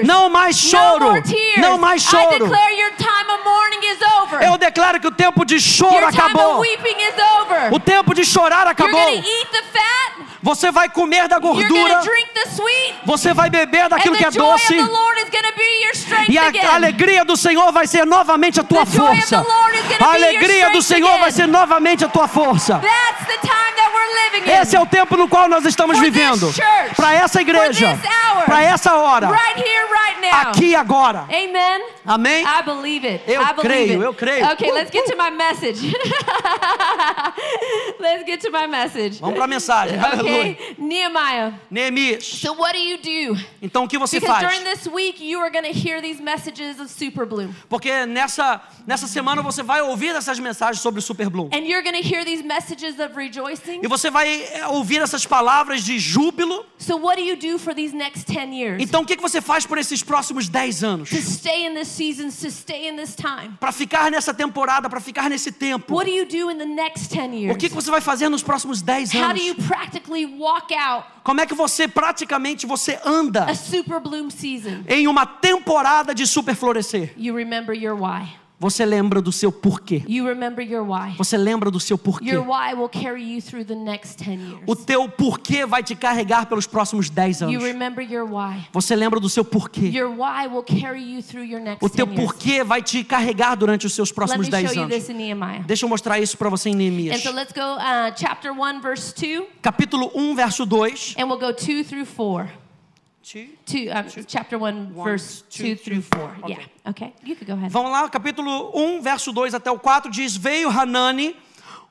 S1: Não mais
S2: No
S1: choro.
S2: more tears.
S1: Não mais
S2: I
S1: choro.
S2: declare your time of mourning is over.
S1: Eu declaro que o tempo de choro
S2: your time of
S1: acabou.
S2: weeping is over.
S1: O tempo de chorar acabou.
S2: going to eat the fat.
S1: Você vai comer da gordura.
S2: to drink the sweet.
S1: Você vai beber daquilo que é doce. E a alegria do Senhor vai ser novamente a tua força. A alegria do Senhor vai ser novamente a tua força. Esse é o tempo no qual nós estamos vivendo. Para essa igreja. Para essa hora.
S2: Right here, right now.
S1: Aqui e agora.
S2: Amen.
S1: Amém?
S2: I believe it.
S1: Eu
S2: I believe
S1: creio,
S2: it.
S1: eu creio.
S2: Okay,
S1: Uh,
S2: let's get to my message. <laughs> let's get to my message.
S1: Vamos para a mensagem. Aleluia.
S2: Okay, Nehemiah.
S1: Neemias.
S2: So what do you do?
S1: Então o que você
S2: Because
S1: faz?
S2: during this week you are going to hear these messages of Super Bloom.
S1: Porque nessa, nessa semana você vai ouvir essas mensagens sobre o Super Bloom.
S2: And you're going to hear these messages of rejoicing.
S1: E você vai é, ouvir essas palavras de júbilo.
S2: So what do you do for these next 10 years?
S1: Então o que que você faz por esses próximos 10 anos? Para ficar nessa temporada, para ficar nesse tempo.
S2: What do you do in the next 10
S1: O que que você vai fazer nos próximos 10
S2: How
S1: anos?
S2: do you practically walk out
S1: Como é que você praticamente você anda
S2: a super bloom season?
S1: em uma temporada de super florescer?
S2: You remember your why.
S1: Você lembra do seu porquê?
S2: You remember your why.
S1: Você lembra do seu porquê?
S2: Your why will carry you through the next 10 years.
S1: O teu porquê vai te carregar pelos próximos 10
S2: You
S1: anos.
S2: remember your why.
S1: Você lembra do seu porquê? O teu
S2: 10 years.
S1: porquê vai te carregar durante os seus próximos
S2: me
S1: 10
S2: show you
S1: anos. Deixa eu mostrar isso para você em
S2: And
S1: Neemias.
S2: so let's go uh, chapter 1 verse 2
S1: Capítulo 1, verso 2.
S2: and we'll go 2 through 4. Two, um, chapter 1 verse 2 through 4.
S1: Okay.
S2: Yeah. Okay. You could go ahead.
S1: Vamos lá, capítulo 1, verso 2 até o 4 diz: Veio Hanani,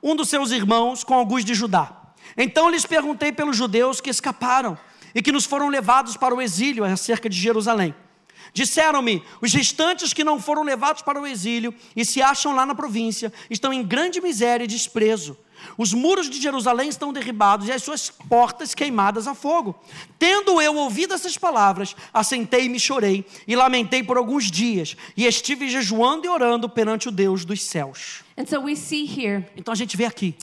S1: um dos seus irmãos, com alguns de Judá. Então lhes perguntei pelos judeus que escaparam e que nos foram levados para o exílio acerca de Jerusalém. Disseram-me: os restantes que não foram levados para o exílio e se acham lá na província estão em grande miséria e desprezo. Os muros de Jerusalém estão derribados e as suas portas queimadas a fogo. Tendo eu ouvido essas palavras, assentei-me e chorei e lamentei por alguns dias e estive jejuando e orando perante o Deus dos céus.
S2: And so we see here
S1: Então a gente vê aqui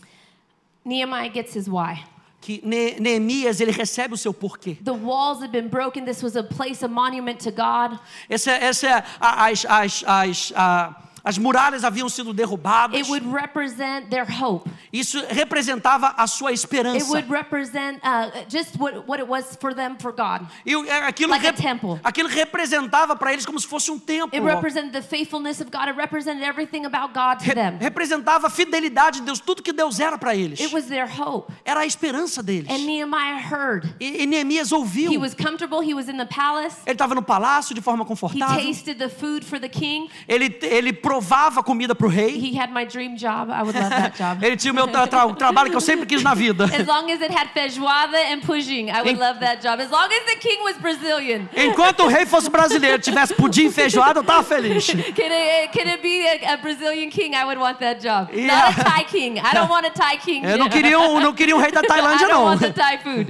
S2: Nehemiah gets his why.
S1: que Ne- Neemias ele recebe o seu porquê.
S2: The walls had been broken. This was a place, a monument to God.
S1: Essa, essa é as, as, as, a- as muralhas haviam sido derrubadas.
S2: It would represent their hope.
S1: Isso representava a sua
S2: It
S1: esperança.
S2: would represent uh, just what, what it was for them for God.
S1: E é, aquilo,
S2: Like a
S1: rep-
S2: temple.
S1: aquilo representava para eles como se fosse um templo.
S2: It represented the faithfulness of God. It represented everything about God to
S1: Re-
S2: them.
S1: representava a fidelidade de Deus, tudo que Deus era para eles.
S2: It was their hope.
S1: Era a esperança deles.
S2: And Nehemiah heard.
S1: E, e Neemias
S2: He
S1: ouviu.
S2: was comfortable. He was in the palace.
S1: Ele estava no palácio de forma
S2: He
S1: confortável.
S2: tasted the food for the king.
S1: Ele, ele provava comida para o rei.
S2: He had my dream job. I would love that job.
S1: Ele tinha o meu tra- tra- trabalho que eu sempre quis na vida. <laughs>
S2: As long as it had feijoada and pudding, I would
S1: En-
S2: love that job. As long as the king was Brazilian.
S1: Enquanto o rei fosse brasileiro, tivesse pudim e feijoada, eu estava feliz. <laughs>
S2: It, can it be a, a Brazilian king? I would want that job.
S1: Yeah.
S2: Not a Thai king. I don't want a Thai king.
S1: Eu não queria, um, não queria um rei da <laughs>
S2: I
S1: Tailândia,
S2: don't
S1: não.
S2: want the Thai food.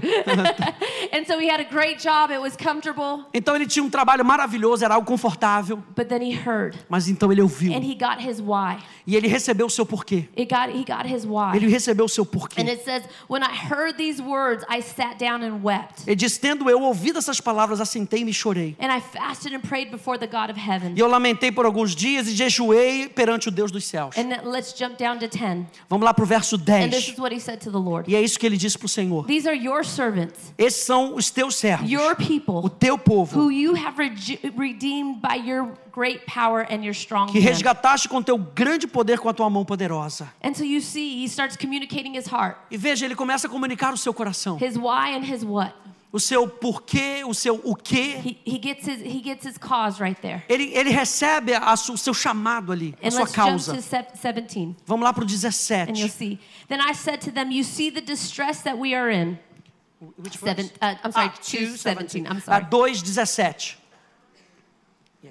S2: and so he had a great job. It was comfortable.
S1: Então ele tinha um trabalho maravilhoso, era algo confortável.
S2: But then he heard
S1: Mas então ele ouviu.
S2: And he got his why.
S1: E ele recebeu o seu porquê.
S2: It got, he got his why.
S1: Ele recebeu o seu
S2: And
S1: porquê.
S2: it says, When I heard these words, I sat down and wept.
S1: Ele diz: Tendo eu ouvido essas palavras, assentei-me e chorei.
S2: And I fasted and prayed before the God of heaven.
S1: E eu lamentei por alguns dias e jejuei perante o Deus dos céus.
S2: And then let's jump down to 10.
S1: Vamos lá para o verso
S2: And this
S1: 10.
S2: is what he said to the Lord.
S1: E é isso que ele disse para o Senhor:
S2: These are your servants,
S1: Esses são os teus servos,
S2: your
S1: o
S2: people,
S1: teu povo,
S2: who you have redeemed by your great power and your strong
S1: que resgataste com teu grande poder com a tua mão poderosa.
S2: And so you see, he starts communicating his heart,
S1: E veja, ele começa a comunicar o seu coração,
S2: his why and his what.
S1: o seu porquê, o seu o quê.
S2: He, he gets his he gets his cause right there.
S1: Ele, ele recebe a o seu chamado ali, a
S2: And
S1: sua
S2: let's jump
S1: causa.
S2: 17.
S1: Vamos lá para o
S2: And you'll
S1: 17.
S2: see. Then I said to them, You see the distress that we are in. Seven, uh, I'm sorry,
S1: Ah,
S2: 2 17. I'm
S1: Ah,
S2: sorry.
S1: 2, 17.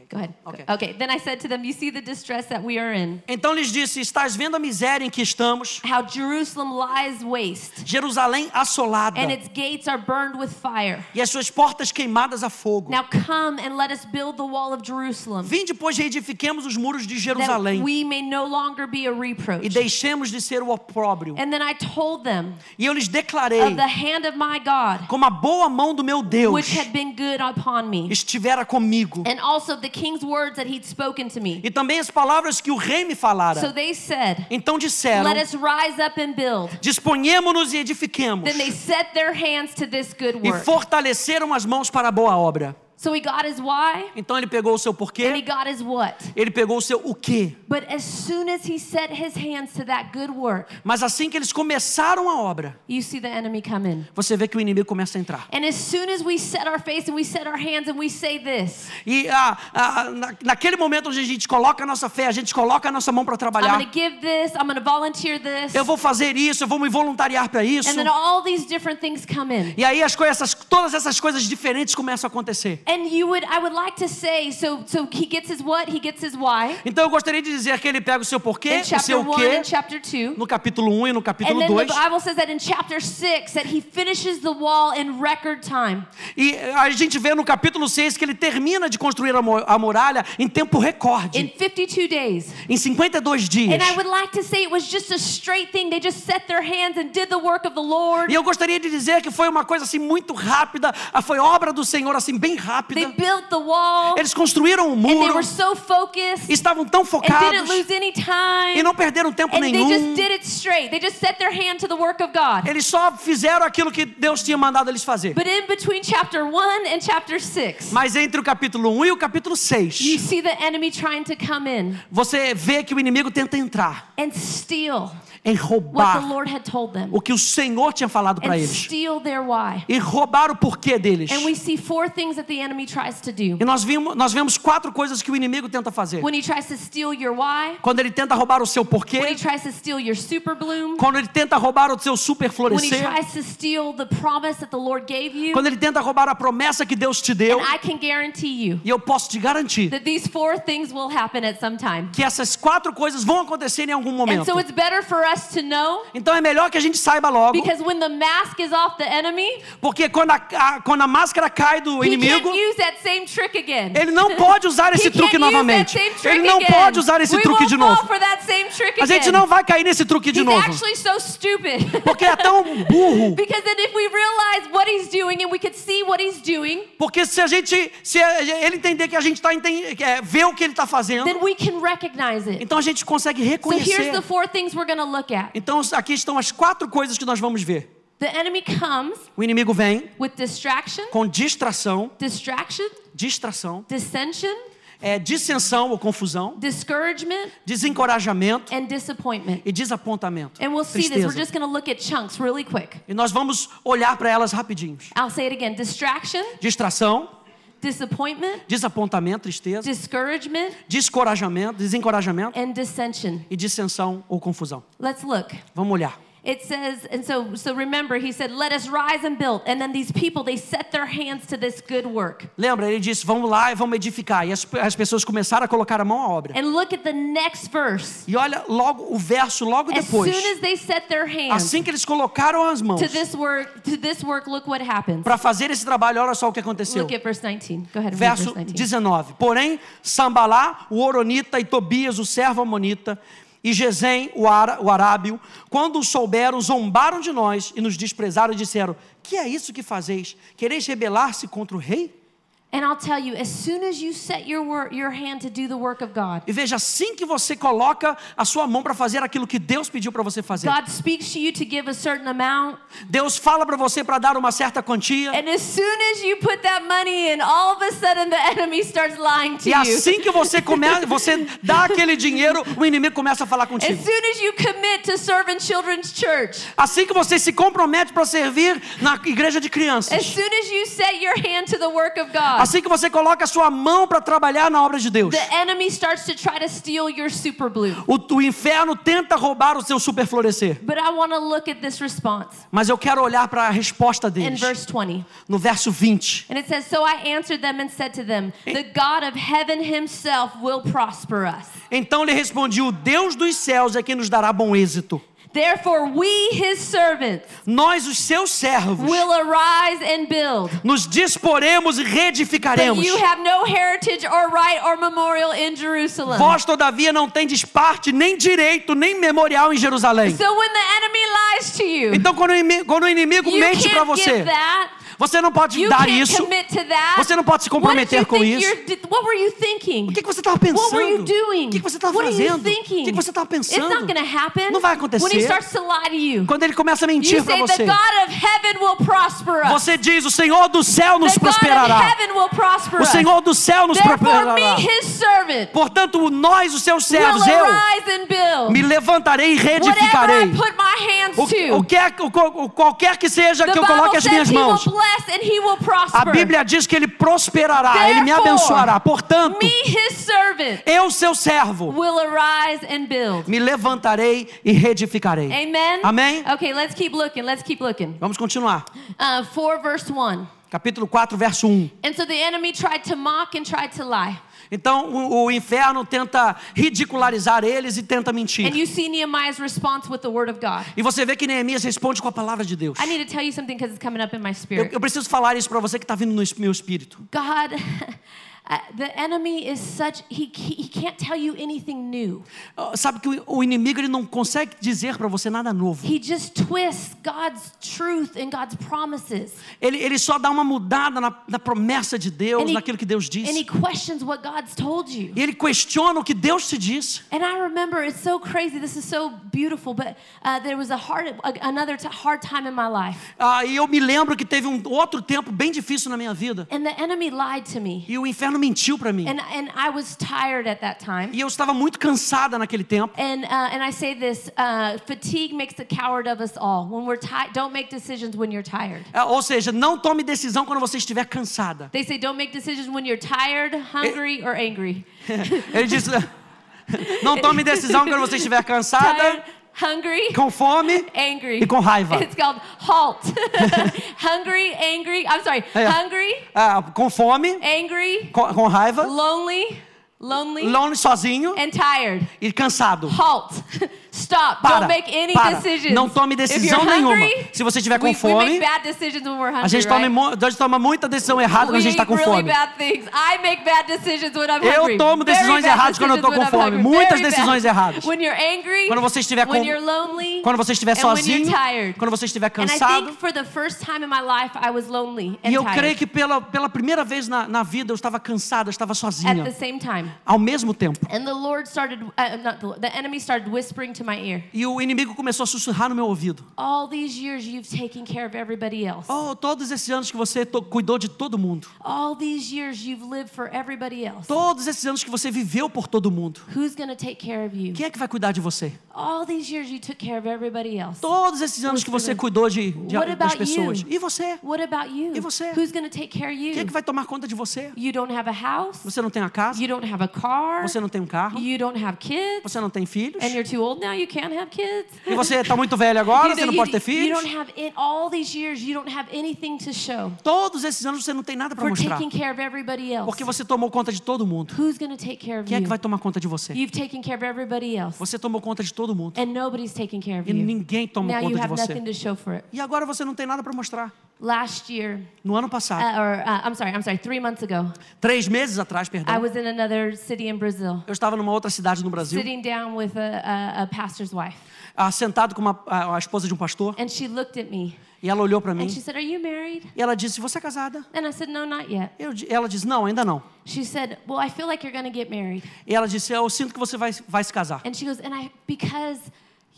S2: Go ahead.
S1: Okay.
S2: Okay. Then I said to them, You see the distress that we are in.
S1: Então lhes disse: Estás vendo a miséria em que estamos?
S2: How Jerusalem lies waste,
S1: Jerusalém assolada
S2: and its gates are burned with fire.
S1: e as suas portas queimadas a fogo.
S2: Now come and let us build the wall of Jerusalem,
S1: Vinde, pois, reedifiquemos os muros de
S2: that
S1: Jerusalém
S2: we may no longer be a reproach.
S1: e deixemos de ser o opróbrio.
S2: And then I told them
S1: E eu lhes declarei,
S2: of the hand of my God,
S1: como a boa mão do meu Deus
S2: which had been good upon me,
S1: estivera comigo.
S2: and also the king's words that he'd spoken to me.
S1: E também as palavras que o rei me
S2: So
S1: falara.
S2: they said,
S1: Então disseram:
S2: Let us rise up and build.
S1: Disponhemo-nos e edifiquemos.
S2: Then they set their hands to this good
S1: E
S2: work.
S1: fortaleceram as mãos para a boa obra.
S2: So he got his why
S1: Então ele pegou o seu
S2: and he
S1: porquê,
S2: got his what.
S1: ele pegou o seu o quê.
S2: But as soon as he set his hands to that good work,
S1: Mas assim que eles começaram a obra,
S2: you see the enemy come in.
S1: você vê que o inimigo começa a entrar.
S2: And as soon as we set our face and we set our hands and we say this,
S1: E ah, ah, na, naquele momento onde a gente coloca a nossa fé, a gente coloca a nossa mão para
S2: I'm
S1: trabalhar.
S2: to give this, I'm volunteer this,
S1: Eu vou fazer isso, eu vou me voluntariar para isso.
S2: and then all these different things come in.
S1: E aí as coisas, todas essas coisas diferentes começam a acontecer.
S2: And you would, I would like to say, so, so he gets his what? He gets his why.
S1: Então eu gostaria de dizer que ele pega o seu porquê,
S2: In
S1: o seu
S2: 1
S1: quê,
S2: 2.
S1: no capítulo 1 e no
S2: And
S1: capítulo
S2: then the
S1: 2.
S2: Bible says that in chapter 6 that he finishes the wall in record time.
S1: E a gente vê no capítulo 6 que ele termina de construir a mu- a muralha em tempo
S2: In
S1: recorde,
S2: 52 days.
S1: em 52 dias.
S2: And I would like to say it was just a straight thing. They just set their hands and did the work of the Lord.
S1: E eu gostaria de dizer que foi uma coisa assim muito rápida, foi obra do Senhor assim bem
S2: They
S1: rápida.
S2: built the wall
S1: Eles construíram o
S2: and they
S1: muro,
S2: so focused
S1: estavam tão focados
S2: lose any
S1: e
S2: time.
S1: não perderam tempo nenhum.
S2: just did it straight. They just set their hand to the work of God.
S1: Eles só fizeram aquilo que Deus tinha mandado eles fazer.
S2: But in between chapter 1 and chapter 6,
S1: Mas entre o capítulo 1 e o capítulo
S2: you
S1: 6,
S2: see the enemy trying to come in
S1: você vê que o inimigo tenta entrar
S2: and steal
S1: em
S2: what the
S1: roubar
S2: Lord had told them
S1: o que o Senhor tinha falado para
S2: and
S1: eles. E roubar o porquê deles.
S2: And we see four things that the enemy tries to do.
S1: E nós vimos, nós vemos quatro coisas que o inimigo tenta fazer.
S2: When he tries to steal your why,
S1: Quando ele tenta roubar o seu
S2: when he
S1: porquê,
S2: tries to steal your super bloom,
S1: quando ele tenta roubar o seu super
S2: when he
S1: florescer,
S2: tries to steal the promise that the Lord gave you.
S1: quando ele tenta roubar a promessa que Deus te deu,
S2: And I can guarantee you
S1: e eu posso te garantir
S2: that these four things will happen at some time.
S1: que essas quatro coisas vão acontecer em algum
S2: And
S1: momento.
S2: so it's better for us know
S1: Então é melhor que a gente saiba logo,
S2: because when the mask is off the enemy,
S1: porque quando a, a- quando a máscara cai do inimigo, ele não pode usar <laughs> esse truque novamente. Ele não
S2: again.
S1: pode usar esse
S2: We
S1: truque de novo. A gente não vai cair nesse truque de
S2: He's
S1: novo,
S2: so <laughs>
S1: porque é tão burro. <laughs>
S2: Doing
S1: Porque se a gente, se ele entender que a gente está é, vê o que ele está fazendo, então a gente consegue
S2: So
S1: reconhecer.
S2: the look at.
S1: Então aqui estão as quatro coisas que nós vamos ver.
S2: The enemy comes
S1: O inimigo vem
S2: with distraction,
S1: com distração,
S2: distraction,
S1: distração,
S2: dissension,
S1: é, dissensão ou confusão,
S2: discouragement,
S1: desencorajamento
S2: and disappointment.
S1: e desapontamento.
S2: And we'll see this. We're just going to look at chunks really quick.
S1: E nós vamos olhar para elas rapidinhos.
S2: I'll say it again distraction,
S1: Distração, desapontamento, tristeza,
S2: discouragement,
S1: descorajamento, desencorajamento
S2: and dissension.
S1: e dissensão ou confusão.
S2: Let's look.
S1: Vamos olhar.
S2: It says, and so so remember, he said, "Let us rise and build." And then these people, they set their hands to this good work.
S1: Lembra, ele disse: vamos lá e vamos edificar. E as, as pessoas começaram a colocar a mão à obra.
S2: And look at the next verse.
S1: E olha logo o verso logo
S2: As
S1: depois.
S2: soon as they set their hands
S1: Assim que eles colocaram as mãos
S2: to this work, to this work, look what happens.
S1: para fazer esse trabalho, olha só o que aconteceu.
S2: Look at verse 19. Go ahead
S1: Verso
S2: verse 19.
S1: 19. Porém, Sambalá, o Oronita, e Tobias, o servo Amonita, e Gesem, o, Ara, o Arábio, quando souberam, zombaram de nós e nos desprezaram e disseram: Que é isso que fazeis? Quereis rebelar-se contra o rei?
S2: And I'll tell you, as soon as you set your work, your hand to do the work of God,
S1: E veja, assim que você coloca a sua mão para fazer aquilo que Deus pediu para você fazer,
S2: God speaks to you to give a certain amount,
S1: Deus fala para você para dar uma certa quantia,
S2: and as soon as you put that money in, all of a sudden the <laughs> enemy starts lying to
S1: e
S2: you.
S1: assim que você começa, <laughs> você dá aquele dinheiro, o inimigo começa a falar
S2: As
S1: contigo.
S2: soon as you commit to serve in children's church,
S1: Assim que você se compromete para servir na igreja de
S2: as
S1: crianças,
S2: soon as you set your hand to the work of God,
S1: assim que você coloca a sua mão para trabalhar na obra de Deus,
S2: the enemy starts to try to steal your super blue.
S1: o, o inferno tenta roubar o seu super florescer.
S2: But I want to look at this response
S1: Mas eu quero olhar para a resposta
S2: in
S1: deles,
S2: verse 20.
S1: no verso 20.
S2: And it says, So I answered them and said to them, The God of heaven himself will prosper us.
S1: Então lhe respondi: O Deus dos céus é quem nos dará bom êxito.
S2: Therefore, we, his servants,
S1: Nós, os seus servos,
S2: will arise and build.
S1: nos disporemos e
S2: But
S1: reedificaremos.
S2: you have no heritage or right or memorial in Jerusalem.
S1: Vós, todavia, não tendes parte, nem direito, nem memorial em Jerusalém.
S2: So when the enemy lies to you,
S1: Então, quando o inimigo, quando o inimigo
S2: you
S1: mente para você,
S2: give that.
S1: Você não pode
S2: You
S1: dar isso. Você não pode se comprometer com isso.
S2: you're di- What were you thinking?
S1: O que, que você estava
S2: What were you
S1: pensando?
S2: doing?
S1: O que, que você estava fazendo? O que, que você estava
S2: It's not
S1: pensando? Não vai
S2: When he
S1: acontecer.
S2: starts to lie to you,
S1: Quando ele começa a mentir para você,
S2: "The God of heaven will prosper us.
S1: você diz: O Senhor do céu nos
S2: the God of
S1: prosperará.
S2: heaven will prosper
S1: O. Senhor do céu nos prosperará.
S2: me, His servant,
S1: Portanto, nós, os seus servos, eu me levantarei e
S2: whatever
S1: reedificarei.
S2: I put my hands
S1: O, o que é, o, qualquer que seja que eu coloque as minhas mãos.
S2: And He will prosper.
S1: A Bíblia diz que ele prosperará, ele me
S2: Therefore,
S1: abençoará. Portanto,
S2: me, His servant,
S1: eu, seu servo,
S2: will arise and build.
S1: me levantarei e reedificarei.
S2: Amen.
S1: Amém?
S2: Okay, let's keep looking. Let's keep looking.
S1: Vamos continuar.
S2: Uh, 4 verse 1.
S1: Capítulo 4, verso 1.
S2: And so the enemy tried to mock and tried to lie.
S1: Então o, o inferno tenta ridicularizar eles e tenta
S2: And
S1: mentir.
S2: you see Nehemiah's response with the word of God.
S1: E você vê que Neemias responde com a palavra de Deus.
S2: I need to tell you something because it's coming up in my
S1: Eu,
S2: spirit.
S1: eu preciso falar isso para você que está vindo no meu espírito.
S2: God, <laughs> the enemy is such, he, he can't tell you anything new.
S1: Sabe que o, inimigo ele não consegue dizer para você nada novo.
S2: He just twists God's truth and God's promises.
S1: Ele, ele só dá uma mudada na, na promessa de Deus,
S2: And he-
S1: naquilo que Deus
S2: And he
S1: disse.
S2: questions what God's told you.
S1: E ele questiona o que Deus te disse.
S2: And I remember it's so crazy. This is so beautiful, but uh, there was a hard, another hard time in my life,
S1: Ah, e eu me lembro que teve um outro tempo bem difícil na minha vida.
S2: and the enemy lied to me,
S1: E o inferno mentiu para mim.
S2: and and I was tired at that time.
S1: E eu estava muito cansada naquele tempo.
S2: And uh, and I say this: uh, fatigue makes a coward of us all. When we're tired, don't make decisions when you're tired.
S1: Ah, Ou seja, não tome decisão quando você estiver cansada.
S2: They say don't make decisions when you're tired, hungry, or angry. <laughs>
S1: Ele diz: <laughs> não tome decisão quando você estiver cansada, <laughs>
S2: Tired, hungry,
S1: com fome. <laughs>
S2: angry.
S1: E com raiva.
S2: It's called halt. <laughs> <laughs> hungry, angry. I'm sorry.
S1: É.
S2: Hungry,
S1: ah, com fome,
S2: angry,
S1: com, com raiva,
S2: lonely, lonely,
S1: longe sozinho
S2: and tired.
S1: e cansado.
S2: Halt. Stop.
S1: Para,
S2: Don't make any
S1: para.
S2: decisions.
S1: Não tome decisão
S2: you're
S1: nenhuma.
S2: hungry,
S1: Se você estiver com
S2: we, we
S1: fome,
S2: make bad decisions when we're hungry,
S1: a gente toma,
S2: right?
S1: mu- a gente toma muita decisão errada quando a
S2: We
S1: gente está com
S2: really
S1: fome.
S2: bad things. I make bad decisions when I'm
S1: Eu
S2: hungry.
S1: tomo
S2: Very
S1: decisões
S2: bad
S1: erradas quando eu
S2: decisions
S1: com fome.
S2: hungry.
S1: Muitas
S2: Very
S1: decisões
S2: bad.
S1: erradas.
S2: When you're angry,
S1: Quando você estiver
S2: when
S1: com-
S2: you're lonely,
S1: Quando você estiver sozinho, quando você estiver cansado.
S2: think for the first time in my life, I was lonely and
S1: E eu creio que pela, pela primeira vez na, na vida eu estava cansada, eu estava
S2: at the
S1: sozinha.
S2: same time.
S1: Ao mesmo tempo.
S2: And the Lord started, uh, not the, Lord, the enemy started whispering to.
S1: E o inimigo começou a sussurrar no meu ouvido.
S2: All these years you've taken care of everybody else.
S1: Oh, todos esses anos que você cuidou de todo mundo.
S2: All these years you've lived for everybody else.
S1: Todos esses anos que você viveu por todo mundo.
S2: Who's to take care of you?
S1: Quem é que vai cuidar de você?
S2: All these years you took care of everybody else.
S1: Todos esses anos que você cuidou de, de-
S2: What
S1: das pessoas.
S2: you?
S1: E você?
S2: What about you?
S1: E você?
S2: Who's to take care of
S1: Quem é
S2: you?
S1: que vai tomar conta de você?
S2: You don't have a house.
S1: Você não tem a casa?
S2: You don't have a car.
S1: Você não tem um carro?
S2: You don't have kids.
S1: Você não tem filhos?
S2: And you're too old now. You can't have kids.
S1: E você está muito velho agora? <laughs>
S2: You
S1: Você não
S2: you-
S1: pode ter
S2: You
S1: filhos?
S2: don't have it. All these years, you don't have anything to show
S1: Todos esses anos você não tem nada para mostrar.
S2: taking care of everybody else.
S1: Porque você tomou conta de todo mundo.
S2: Who's going to take care of
S1: Quem é
S2: you?
S1: que vai tomar conta de você?
S2: You've taken care of everybody else,
S1: Você tomou conta de todo mundo.
S2: and nobody's taking care of
S1: E
S2: you.
S1: ninguém toma
S2: Now you
S1: conta de
S2: have
S1: você.
S2: nothing to show for it.
S1: E agora você não tem nada para mostrar.
S2: Last year,
S1: No ano
S2: uh,
S1: passado,
S2: or uh, I'm sorry, I'm sorry, three months ago,
S1: três meses atrás,
S2: I
S1: perdão,
S2: was in another city in Brazil,
S1: eu estava numa outra cidade no Brasil,
S2: sitting down with a, a, a pastor's wife,
S1: ah, sentado com uma, a, a esposa de um pastor,
S2: and she looked at me
S1: e ela olhou para mim
S2: and she said, "Are you married?"
S1: e ela disse: Você é casada?
S2: And I said, "No, not yet."
S1: Eu, di- ela disse: Não, ainda não.
S2: She said, "Well, I feel like you're going to get married."
S1: E ela disse: Eu sinto que você vai, vai se casar.
S2: And she goes, "And I because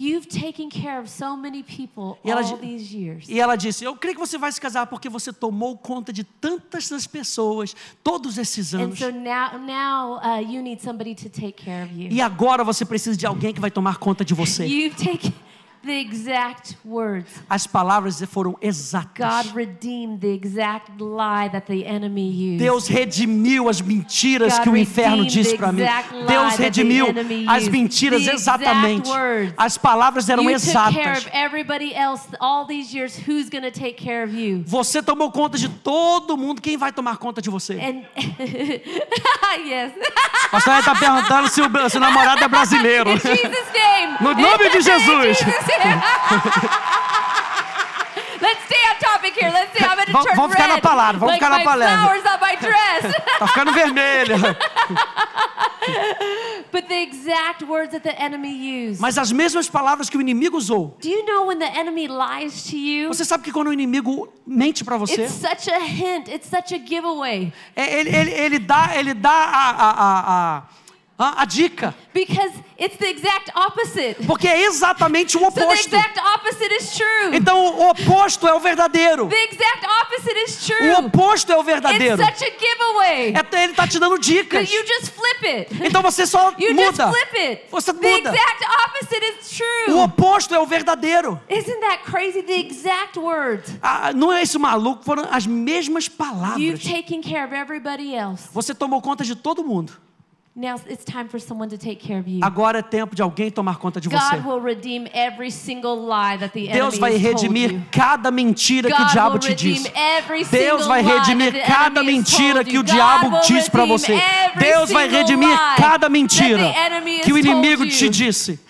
S2: you've taken care of so many people
S1: E ela
S2: all these years."
S1: E ela disse: Eu creio que você vai se casar porque você tomou conta de tantas das pessoas todos esses
S2: And
S1: anos.
S2: so now, now uh, you need somebody to take care of you.
S1: E agora você precisa de alguém que vai tomar conta de você.
S2: You've taken the exact words.
S1: As palavras foram exatas.
S2: God redeemed the exact lie that the enemy used.
S1: Deus redimiu as mentiras
S2: God
S1: que o inferno disse para mim. Deus redimiu as mentiras exatamente.
S2: words.
S1: As palavras eram
S2: you took care
S1: exatas.
S2: of everybody else all these years. Who's going to take care of you?
S1: Você tomou conta de todo mundo. Quem vai tomar conta de você?
S2: And <laughs> yes,
S1: O pastor está perguntando se o, se o namorado é brasileiro.
S2: in Jesus' name.
S1: No nome de Jesus. <laughs>
S2: Let's stay on topic here. Let's see. I'm to
S1: Vamos-
S2: turn
S1: vamos ficar na palavra, vamos
S2: like
S1: ficar na
S2: my
S1: palavra.
S2: flowers on my dress. <laughs>
S1: Tá ficando vermelho. <laughs>
S2: But the exact words that the enemy used.
S1: Mas as mesmas palavras que o inimigo usou.
S2: Do you know when the enemy lies to you?
S1: Você sabe que quando o inimigo mente para você,
S2: It's such a hint. It's such a giveaway.
S1: é, ele, ele, ele dá, ele dá a, a, a, a, a, a dica.
S2: Because it's the exact opposite.
S1: Porque é exatamente o
S2: So the
S1: oposto.
S2: exact opposite is true.
S1: Então o oposto é o verdadeiro.
S2: The exact opposite is
S1: O
S2: true.
S1: oposto é o
S2: It's
S1: verdadeiro.
S2: such a giveaway.
S1: É, ele está te dando dicas.
S2: But you just flip it.
S1: Então você só
S2: You just
S1: muda.
S2: flip it.
S1: Você
S2: The
S1: muda.
S2: exact opposite is
S1: O
S2: true.
S1: oposto é o verdadeiro.
S2: Isn't that crazy? The exact words.
S1: Ah, não é isso maluco, foram as mesmas
S2: You've
S1: palavras.
S2: taken care of everybody else.
S1: Você tomou conta de todo mundo.
S2: Now it's time for someone to take care of you.
S1: Agora é tempo de alguém tomar conta de você.
S2: God will redeem every single lie that the
S1: Deus
S2: enemy
S1: vai redimir cada mentira que o diabo te
S2: every
S1: Deus vai redimir cada mentira que o diabo diz para você. Deus vai redimir cada mentira que o inimigo te disse. <laughs>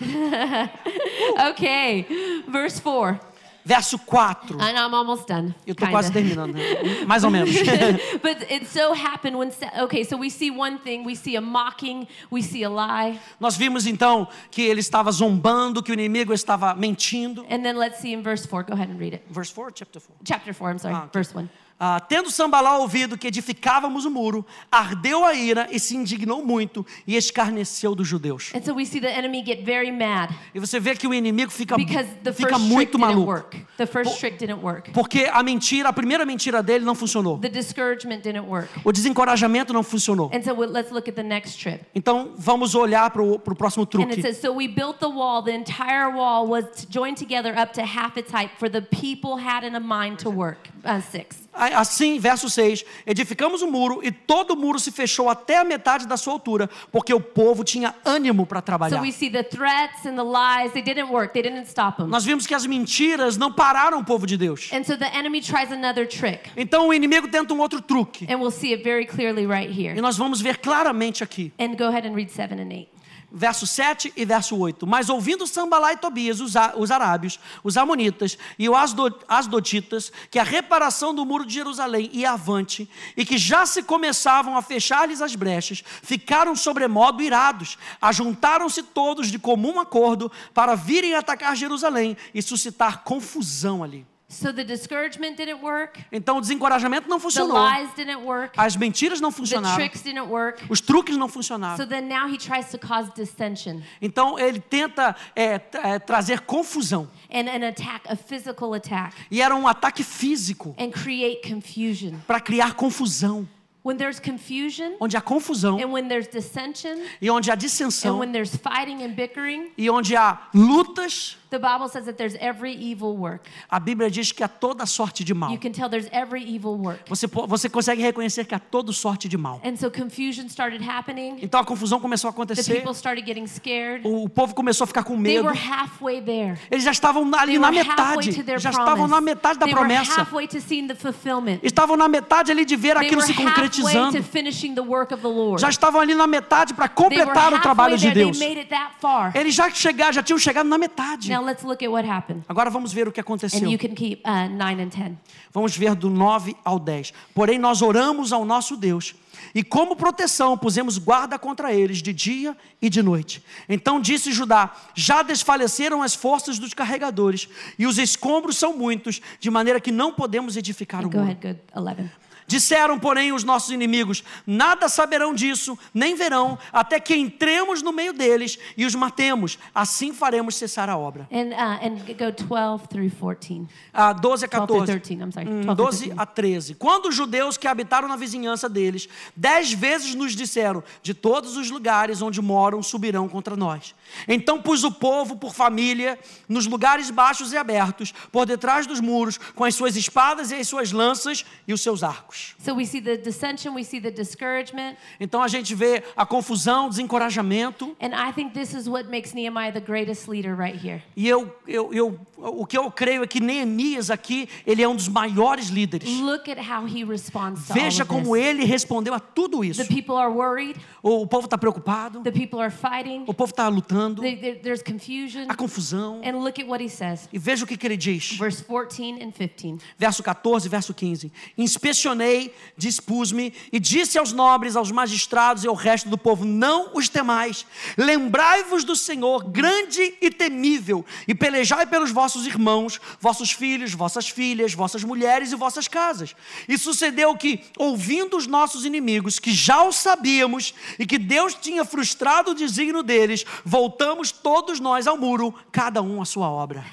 S2: Okay, verse 4.
S1: Verso 4.
S2: And I'm almost done.
S1: Eu tô
S2: kinda.
S1: quase terminando, né? mais ou menos. <laughs>
S2: but it so happened when okay, so we see one thing, we see a mocking, we see a lie,
S1: Nós vimos então que ele estava zombando, que o inimigo estava mentindo.
S2: and then let's see in verse 4. Go ahead and read it.
S1: Verse 4, chapter 4.
S2: Chapter 4, I'm sorry,
S1: Ah, okay.
S2: verse 1.
S1: Ah, tendo Sambalá ouvido que edificávamos o muro, ardeu a ira e se indignou muito e escarneceu dos judeus.
S2: And so we see the enemy get very mad
S1: E você vê que o inimigo fica, fica
S2: first trick
S1: muito
S2: didn't
S1: maluco.
S2: work. The first trick didn't work.
S1: Porque a mentira, a primeira mentira dele não funcionou.
S2: The discouragement didn't work.
S1: O desencorajamento não funcionou.
S2: And so we- let's look at the next trip.
S1: Então vamos olhar para o próximo
S2: And
S1: truque.
S2: it says, So we built the wall, the entire wall was joined together up to half its height, for the people had in a mind to work. Uh, six.
S1: Assim, verso 6: Edificamos o muro e todo o muro se fechou até a metade da sua altura, porque o povo tinha ânimo para trabalhar.
S2: we see the threats and the lies, they didn't work, they didn't stop them.
S1: Nós vimos que as mentiras não pararam o povo de Deus.
S2: And so the enemy tries another trick.
S1: Então o inimigo tenta um outro truque.
S2: And we'll see it very clearly right
S1: E
S2: here.
S1: nós vamos ver claramente aqui.
S2: And go ahead and read 7 and 8.
S1: Verso 7 e verso 8. Mas ouvindo Sambalá e Tobias, os, os arábios, os amonitas e os asdo- asdotitas, que a reparação do muro de Jerusalém ia avante, e que já se começavam a fechar-lhes as brechas, ficaram sobremodo irados. Ajuntaram-se todos de comum acordo para virem atacar Jerusalém e suscitar confusão ali.
S2: So the discouragement didn't work,
S1: Então o desencorajamento não
S2: the
S1: funcionou.
S2: lies didn't work,
S1: As mentiras não
S2: the
S1: funcionaram.
S2: tricks didn't work.
S1: Os truques não
S2: So
S1: funcionaram.
S2: then now he tries to cause dissension
S1: Então ele tenta é, é, trazer confusão.
S2: and an attack, a physical attack,
S1: E era um ataque físico
S2: and create confusion.
S1: para criar confusão.
S2: When there's confusion,
S1: Onde há confusão
S2: and when there's dissension,
S1: e onde há
S2: and
S1: dissensão
S2: when there's fighting and bickering,
S1: e onde há lutas,
S2: the Bible says that there's every evil work.
S1: a Bíblia diz que há toda sorte de mal.
S2: You can tell there's every evil work.
S1: Você, você consegue reconhecer que há toda sorte de mal.
S2: And so confusion started happening.
S1: Então a confusão começou a
S2: The
S1: acontecer.
S2: people started getting scared.
S1: O, o povo começou a ficar com
S2: They
S1: medo.
S2: were halfway there.
S1: Eles já estavam ali
S2: They
S1: na
S2: were
S1: metade. Já estavam na metade da
S2: They were
S1: promessa.
S2: halfway to seeing the fulfillment.
S1: Estavam na metade ali de ver
S2: They
S1: aquilo
S2: were
S1: se concretizando.
S2: to finishing the work of the Lord.
S1: Já estavam ali na metade para
S2: They were
S1: completar o trabalho
S2: halfway
S1: de
S2: there.
S1: Deus.
S2: They made it that far.
S1: Eles já chegaram, já tinham chegado na metade.
S2: Now let's look at what happened.
S1: Agora vamos ver o que
S2: And
S1: aconteceu.
S2: you can keep uh, 9 and 10.
S1: Vamos ver do 9 ao 10. Porém, nós oramos ao nosso Deus. E como proteção, pusemos guarda contra eles de dia e de noite. Então disse Judá: Já desfaleceram as forças dos carregadores, e os escombros são muitos, de maneira que não podemos edificar o
S2: Go
S1: muro.
S2: ahead, good. 11.
S1: Disseram, porém, os nossos inimigos: Nada saberão disso, nem verão, até que entremos no meio deles e os matemos. Assim faremos cessar a obra.
S2: And, uh, and go 12 through 14.
S1: Ah, 12 a
S2: 12 through
S1: 14.
S2: 13, I'm sorry.
S1: Hum,
S2: 12 through
S1: 12
S2: 13.
S1: a 13. Quando os judeus que habitaram na vizinhança deles, dez vezes nos disseram: De todos os lugares onde moram subirão contra nós. Então pus o povo por família, nos lugares baixos e abertos, por detrás dos muros, com as suas espadas e as suas lanças e os seus arcos.
S2: So we see the dissension, we see the discouragement.
S1: Então a gente vê a confusão, desencorajamento.
S2: And I think this is what makes Nehemiah the greatest leader right here.
S1: E eu, eu, eu, o que eu creio é que Neemias aqui, ele é um dos maiores líderes.
S2: Look at how he responds to
S1: Veja
S2: all
S1: como
S2: this.
S1: ele respondeu a tudo isso.
S2: The people are worried.
S1: O, o povo está preocupado,
S2: The people are fighting.
S1: o povo está lutando,
S2: there- there's confusion.
S1: a confusão.
S2: And look at what he says.
S1: E veja o que, que ele diz.
S2: Verse 14 and 15.
S1: Verso 14, verso 15. Inspecionei raciocinej, dispus-me e disse aos nobres, aos magistrados e ao resto do povo: Não os temais, lembrai-vos do Senhor, grande e temível, e pelejai pelos vossos irmãos, vossos filhos, vossas filhas, vossas mulheres e vossas casas. E sucedeu que, ouvindo os nossos inimigos, que já o sabíamos e que Deus tinha frustrado o desígnio deles, voltamos todos nós ao muro, cada um à sua obra. <laughs>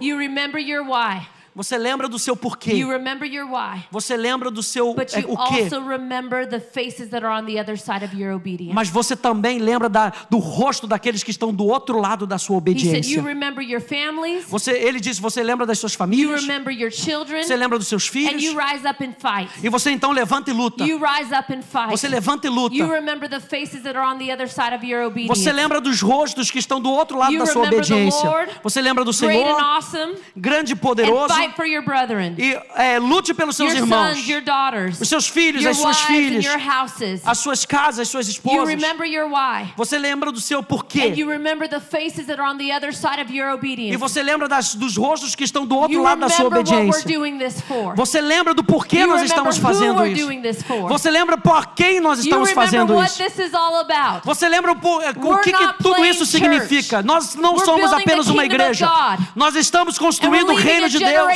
S2: You remember your why.
S1: Você lembra do seu porquê?
S2: You remember your why.
S1: Você lembra do seu
S2: But
S1: é,
S2: you
S1: o quê?
S2: also remember the faces that are on the other side of your obedience.
S1: Mas você também lembra da- do rosto daqueles que estão do outro lado da sua
S2: He said,
S1: obediência.
S2: You remember your families,
S1: Você, ele disse: você lembra das suas
S2: you
S1: famílias?
S2: remember your children,
S1: Você lembra dos seus
S2: and
S1: filhos?
S2: you rise up and fight.
S1: E você então levanta e luta.
S2: You rise up and fight.
S1: Você levanta e luta.
S2: You remember the faces that are on the other side of your obedience.
S1: Você lembra dos rostos que estão do outro lado
S2: You
S1: da sua obediência.
S2: Lord,
S1: Você lembra do
S2: and
S1: Senhor,
S2: awesome,
S1: grande e
S2: and
S1: poderoso,
S2: fight for your brethren,
S1: e é, lute pelos seus
S2: your
S1: irmãos,
S2: sons, your daughters,
S1: os seus filhos,
S2: your
S1: as suas
S2: wives and
S1: filhas,
S2: your houses.
S1: as suas casas, as suas
S2: You
S1: esposas.
S2: remember your why.
S1: Você lembra do seu
S2: And
S1: porquê.
S2: you remember the faces that are on the other side of your
S1: E
S2: obedience.
S1: você lembra das- dos rostos que estão do outro
S2: You
S1: lado da sua
S2: remember what we're
S1: obediência.
S2: doing this for.
S1: Você lembra do porquê
S2: You
S1: nós estamos fazendo isso.
S2: doing this for.
S1: Você lembra por quem nós
S2: You
S1: estamos
S2: remember
S1: fazendo
S2: what
S1: isso.
S2: this is all about.
S1: Você lembra o
S2: We're
S1: que, que tudo isso significa?
S2: church.
S1: Nós não
S2: We're
S1: somos apenas uma igreja. Nós estamos
S2: And
S1: construindo o reino de Deus.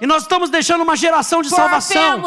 S1: E nós estamos deixando uma geração de salvação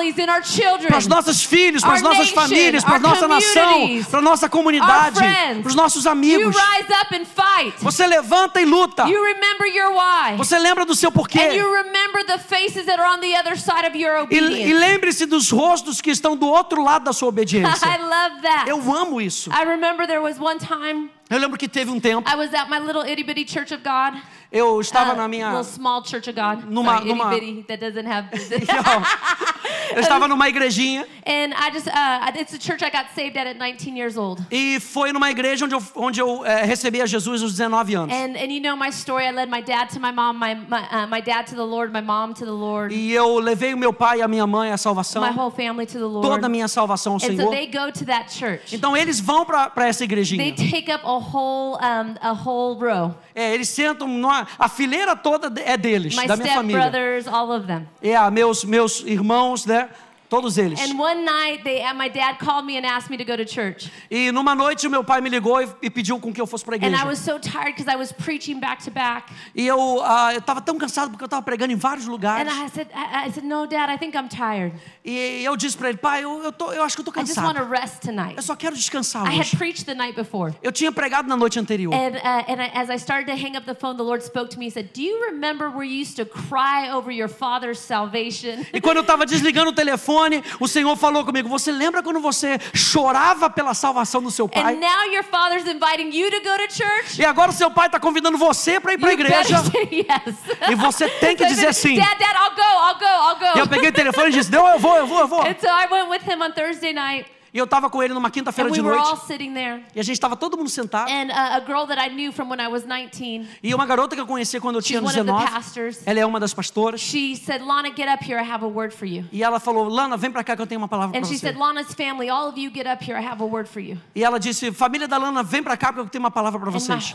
S1: para os nossos filhos, para as nossas famílias, para a nossa nação, para a nossa comunidade, para os nossos
S2: You
S1: amigos.
S2: rise up and fight.
S1: Você levanta e luta.
S2: You remember your why.
S1: Você lembra do seu porquê.
S2: you remember the faces that are on the other side of your
S1: E, e lembre-se dos rostos que estão do outro lado da sua obediência. <laughs>
S2: I love that.
S1: Eu amo isso.
S2: I remember there was one time
S1: Eu lembro que teve um tempo,
S2: I was at my little itty bitty church of God.
S1: Eu estava
S2: uh,
S1: na minha.
S2: small church of God.
S1: Numa-
S2: Sorry,
S1: numa-
S2: that doesn't have. <laughs>
S1: Eu estava numa igrejinha
S2: and I just uh, it's a church I got saved at at 19 years old.
S1: e foi numa igreja onde eu, onde eu eh, recebi a Jesus aos 19 anos.
S2: And and you know my story. I led my dad to my mom, my my, uh, my dad to the Lord, my mom to the Lord,
S1: E eu levei o meu pai e a minha mãe à salvação,
S2: my whole family to the Lord.
S1: toda a minha salvação ao
S2: and so
S1: Senhor.
S2: they go to that church.
S1: Então eles vão para essa
S2: They
S1: igrejinha.
S2: take up a whole um, a whole row.
S1: É, eles sentam, numa, a fileira toda é deles,
S2: My
S1: da minha família.
S2: brothers, all of them.
S1: É, ah, meus, meus irmãos, né? Todos eles.
S2: And one night, they, uh, my dad called me and asked me to go to church.
S1: E numa noite meu pai me ligou e, e pediu com que eu fosse para a
S2: And I
S1: igreja.
S2: was so tired because I was preaching back to back.
S1: E eu ah, estava tão cansado porque eu estava pregando em vários
S2: And
S1: lugares.
S2: I said, I, I said, no, Dad, I think I'm tired.
S1: E eu disse para ele, pai, eu, eu, tô, eu acho que eu tô
S2: I just want to
S1: cansado.
S2: rest tonight.
S1: Eu só quero descansar
S2: I had
S1: hoje.
S2: preached the night before.
S1: Eu tinha pregado na noite anterior.
S2: And, uh, and I, as I started to hang up the phone, the Lord spoke to me and said, Do you remember where you used to cry over your father's salvation?
S1: E quando eu estava desligando o telefone, o Senhor falou comigo: Você lembra quando você chorava pela salvação do seu pai?
S2: And now your father's inviting you to go to church?
S1: E agora o seu pai está convidando você para ir para a igreja. <laughs>
S2: yes.
S1: E você tem que
S2: So
S1: dizer sim.
S2: Dad, Dad, I'll go, I'll go, I'll go.
S1: E eu peguei o telefone e disse: Não, eu vou, eu vou, eu vou.
S2: And so I went with him on Thursday night,
S1: E eu estava com ele numa quinta-feira de
S2: were all
S1: noite.
S2: sitting there.
S1: E a gente estava todo mundo sentado.
S2: And uh, a girl that I knew from when I was 19,
S1: E uma garota que eu conhecia quando eu tinha
S2: she's one of the
S1: 19.
S2: pastors.
S1: Ela é uma das pastoras.
S2: She said, Lana, get up here. I have a word for you.
S1: E ela falou: Lana, vem pra cá que eu tenho uma palavra
S2: And
S1: para
S2: she
S1: você.
S2: said, Lana's family, all of you get up here. I have a word for you.
S1: E ela disse: Família da Lana, vem pra cá porque eu tenho uma palavra para vocês.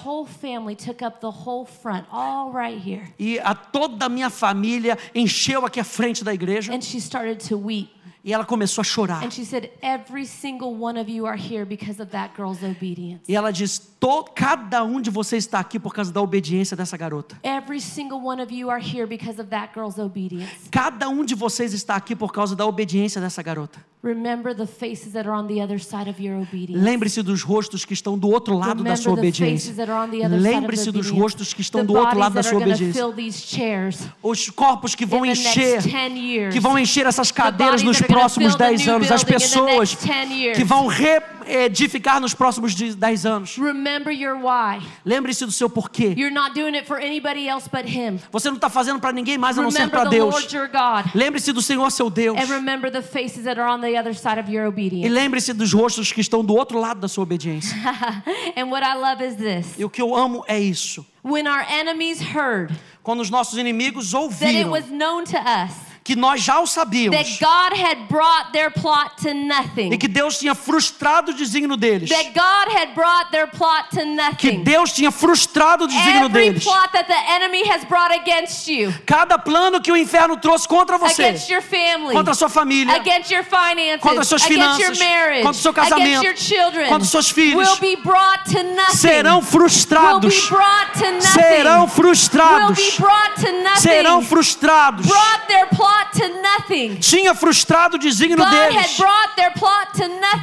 S2: front, right.
S1: E a toda a minha família encheu aqui a frente da igreja.
S2: And she started to weep.
S1: E ela começou a chorar.
S2: And she said, Every single one of you are here because of that girl's obedience.
S1: E ela diz: "To- Cada um de vocês está aqui por causa da obediência dessa garota. Cada um de vocês está aqui por causa da obediência dessa garota.
S2: Remember the faces that are on the other side of your obedience.
S1: Lembre-se dos rostos que estão do outro lado da sua obediência. Lembre-se dos rostos que estão do outro lado da sua obediência. Os corpos que vão encher,
S2: next 10 years.
S1: que vão encher essas cadeiras nos próximos
S2: fill the
S1: 10
S2: new
S1: anos, as pessoas
S2: next 10 years.
S1: que vão reedificar nos próximos 10 anos. Lembre-se do seu porquê. Você não está fazendo para ninguém mais a não ser para Deus. Lembre-se do Senhor seu Deus. E lembre-se dos rostos que estão do outro lado da sua obediência. <laughs>
S2: and what I love is this.
S1: E o que eu amo é isso.
S2: When our enemies heard
S1: Quando os nossos inimigos ouviram que nós já o
S2: that
S1: sabíamos
S2: God had brought their plot to
S1: e
S2: nothing.
S1: que Deus tinha frustrado o desígnio deles.
S2: That God had brought their plot to
S1: Que
S2: nothing.
S1: Deus tinha frustrado o desígnio
S2: Every
S1: deles.
S2: plot that the enemy has brought against you,
S1: Cada plano que o inferno trouxe contra você,
S2: against your family,
S1: contra a sua família,
S2: against your finances,
S1: contra as suas
S2: against your
S1: finanças,
S2: marriage,
S1: contra o seu
S2: against
S1: casamento,
S2: your children,
S1: contra os seus filhos,
S2: will be brought to nothing.
S1: serão
S2: will be
S1: frustrados.
S2: brought to nothing.
S1: Serão
S2: will
S1: frustrados.
S2: be brought to nothing.
S1: Serão frustrados.
S2: brought their plot.
S1: Tinha frustrado o desígnio
S2: God
S1: deles.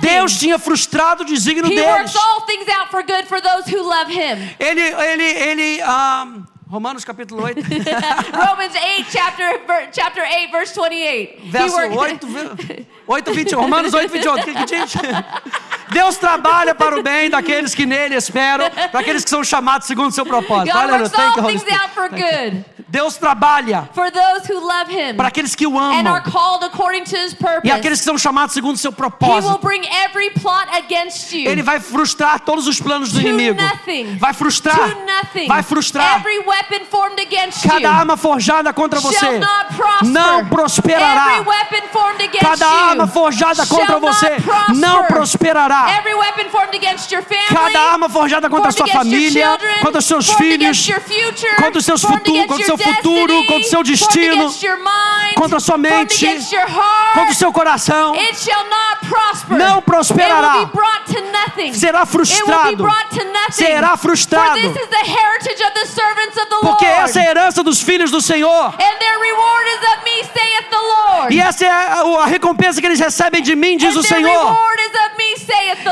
S1: Deus tinha frustrado o desígnio
S2: he
S1: deles.
S2: works all things out for good for those who love him.
S1: Ele, ele, ele. ah, Romanos capítulo 8, <laughs>
S2: Romans 8, chapter, chapter 8, verse 28. He
S1: verso
S2: worked-
S1: 8, ve- <laughs> 8, 21. Romanos 8, 28. O que, que diz? Deus trabalha para o bem daqueles que nele esperam, para aqueles que são chamados segundo o seu propósito. Aleluia. Thank you, Holy Spirit. Deus trabalha
S2: for those who love him
S1: para aqueles que o
S2: and are
S1: amam
S2: called according to his purpose.
S1: e aqueles que são chamados segundo o seu
S2: He will
S1: propósito.
S2: bring every plot against you
S1: Ele vai frustrar todos os planos do inimigo.
S2: nothing.
S1: Vai frustrar. Vai frustrar.
S2: Every weapon formed against
S1: Cada arma forjada contra você não prosperará. Cada
S2: you
S1: arma forjada contra você não prosperará.
S2: Every weapon formed against your family,
S1: Cada arma forjada contra a sua família, contra os seus filhos, contra os seus
S2: formed
S1: futu-
S2: against
S1: contra o seu futuro, contra o seu destino, contra a sua mente, contra o seu coração,
S2: it shall not prosper.
S1: não prosperará. Será frustrado.
S2: brought to nothing.
S1: Será frustrado.
S2: For this is the heritage of the servants of the
S1: Porque essa é a herança dos filhos do Senhor. E essa é a, a recompensa que eles recebem de mim, diz
S2: and
S1: o Senhor.
S2: me,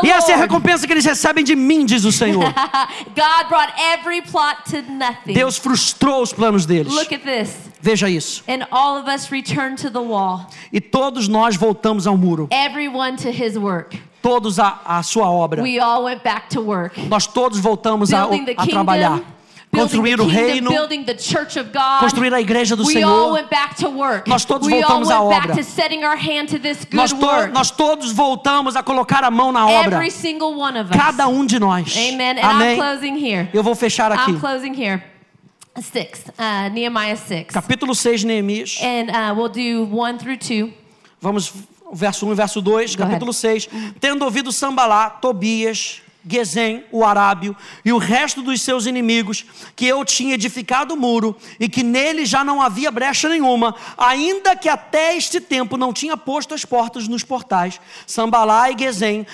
S1: E essa é a recompensa que eles recebem de mim, diz o Senhor. <laughs>
S2: God brought every plot to nothing.
S1: Deus frustrou os planos deles.
S2: Look at this.
S1: Veja isso.
S2: And all of us return to the wall,
S1: E todos nós voltamos ao muro.
S2: everyone to his work.
S1: Todos à, à sua obra.
S2: We all went back to work.
S1: Nós todos voltamos a,
S2: Building the
S1: a trabalhar. Construir o reino. Construir a igreja do Senhor. Nós todos voltamos à obra. Nós, to- nós todos voltamos a colocar a mão na obra. Cada um de nós. Amém. Eu vou fechar aqui.
S2: I'm closing here. Six, uh, Nehemiah 6.
S1: Capítulo 6, Neemias.
S2: And uh, we'll do 1 through 2.
S1: Vamos, verso 1 e verso 2,
S2: Go
S1: capítulo 6. Tendo ouvido Sambalá, Tobias, Gesem, o Arábio, e o resto dos seus inimigos, que eu tinha edificado o muro, e que nele já não havia brecha nenhuma, ainda que até este tempo não tinha posto as portas nos portais, Sambalá e Gesem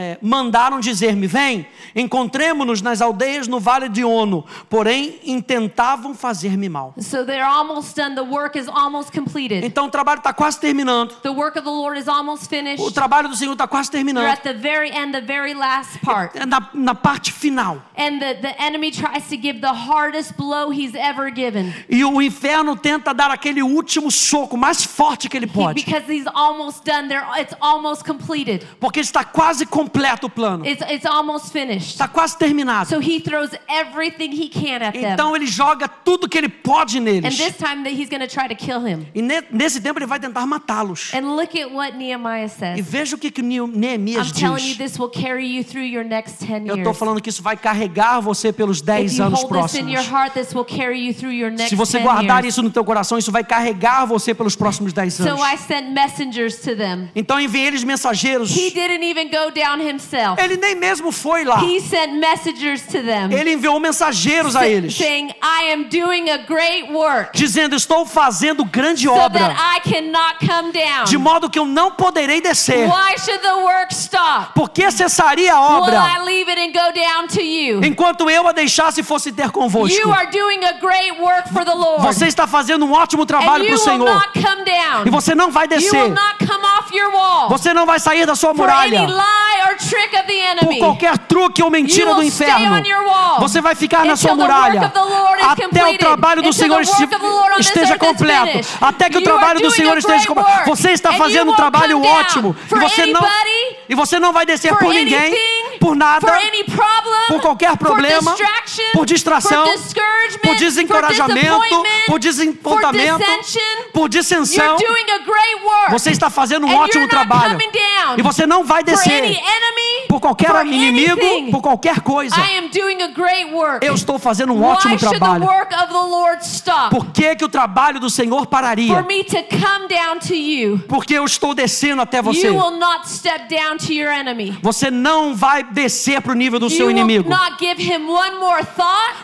S1: eh, mandaram dizer-me: Vem, encontremo-nos nas aldeias no vale de Ono, porém intentavam fazer-me mal.
S2: So they're almost done. The work is almost completed.
S1: Então o trabalho está quase terminando.
S2: The work of the Lord is almost finished.
S1: O trabalho do Senhor está quase terminando.
S2: at the very end, the very last part.
S1: É Na, na parte final.
S2: And the, the enemy tries to give the hardest blow he's ever given.
S1: E o inferno tenta dar aquele último soco mais forte que ele
S2: He-
S1: pode.
S2: because he's almost done. There, it's almost completed.
S1: Porque está quase completo o plano.
S2: It's, it's almost finished.
S1: Está quase terminado.
S2: So he throws everything he can at them.
S1: Então ele joga tudo que ele pode
S2: And
S1: neles.
S2: this time that he's going to try to kill him.
S1: E ne- nesse tempo ele vai tentar matá-los.
S2: And look at what Nehemiah
S1: E
S2: says.
S1: veja o que, que Ne- Neemias
S2: I'm
S1: diz.
S2: this will carry you through your next 10
S1: Eu estou falando que isso vai carregar você pelos
S2: If
S1: 10
S2: you
S1: anos próximos. Se você
S2: 10
S1: guardar isso no teu coração, isso vai carregar você pelos próximos 10
S2: So
S1: anos.
S2: I sent messengers to them.
S1: Então enviei eles mensageiros.
S2: Down himself.
S1: Ele nem mesmo foi lá.
S2: He sent messengers to them.
S1: Ele enviou mensageiros a eles,
S2: saying, I am doing a great work
S1: dizendo: Estou fazendo grande
S2: so
S1: obra,
S2: that I cannot come down.
S1: de modo que eu não poderei descer.
S2: Why should the work stop?
S1: Por que cessaria a
S2: Will I
S1: obra
S2: leave it and go down to you?
S1: enquanto eu a deixasse fosse ter
S2: You
S1: convosco?
S2: are doing a great work for the Lord.
S1: Você está fazendo um ótimo trabalho
S2: you
S1: para o
S2: will
S1: Senhor.
S2: not come down.
S1: E você não vai
S2: you will
S1: descer.
S2: not come off your wall
S1: Você não vai sair da sua
S2: for any
S1: muralha
S2: lie
S1: por qualquer truque ou
S2: You
S1: mentira do inferno. Você vai ficar na sua muralha até o trabalho do Senhor esteja completo. Até que o trabalho do Senhor esteja completo. Você está fazendo um trabalho ótimo e você não e você não vai descer por ninguém, por nada,
S2: for any problem,
S1: por qualquer problema, por distração, por desencorajamento, por
S2: dissension.
S1: por dissensão. Você está fazendo um ótimo trabalho. E você não vai descer
S2: enemy
S1: por qualquer inimigo,
S2: anything,
S1: por qualquer coisa. Eu estou fazendo um
S2: Why
S1: ótimo
S2: the
S1: trabalho. Por que, que o trabalho do Senhor
S2: For
S1: pararia?
S2: me to come down to you.
S1: Porque eu estou descendo até você.
S2: You will not step down to your enemy.
S1: Você não vai descer para o nível do seu inimigo.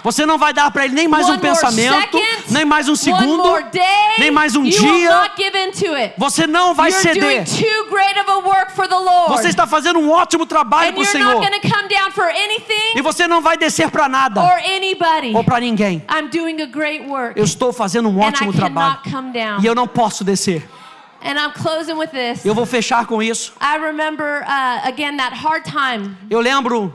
S1: Você não vai dar para ele nem mais um pensamento, nem mais um segundo, nem mais um dia. Você não vai ceder. Você está fazendo um ótimo trabalho para o Senhor. E você não vai descer para nada ou para ninguém. Eu estou fazendo um ótimo trabalho. E eu não posso descer.
S2: And I'm closing with this.
S1: Eu vou fechar com isso.
S2: I remember uh, again that hard time,
S1: Eu lembro,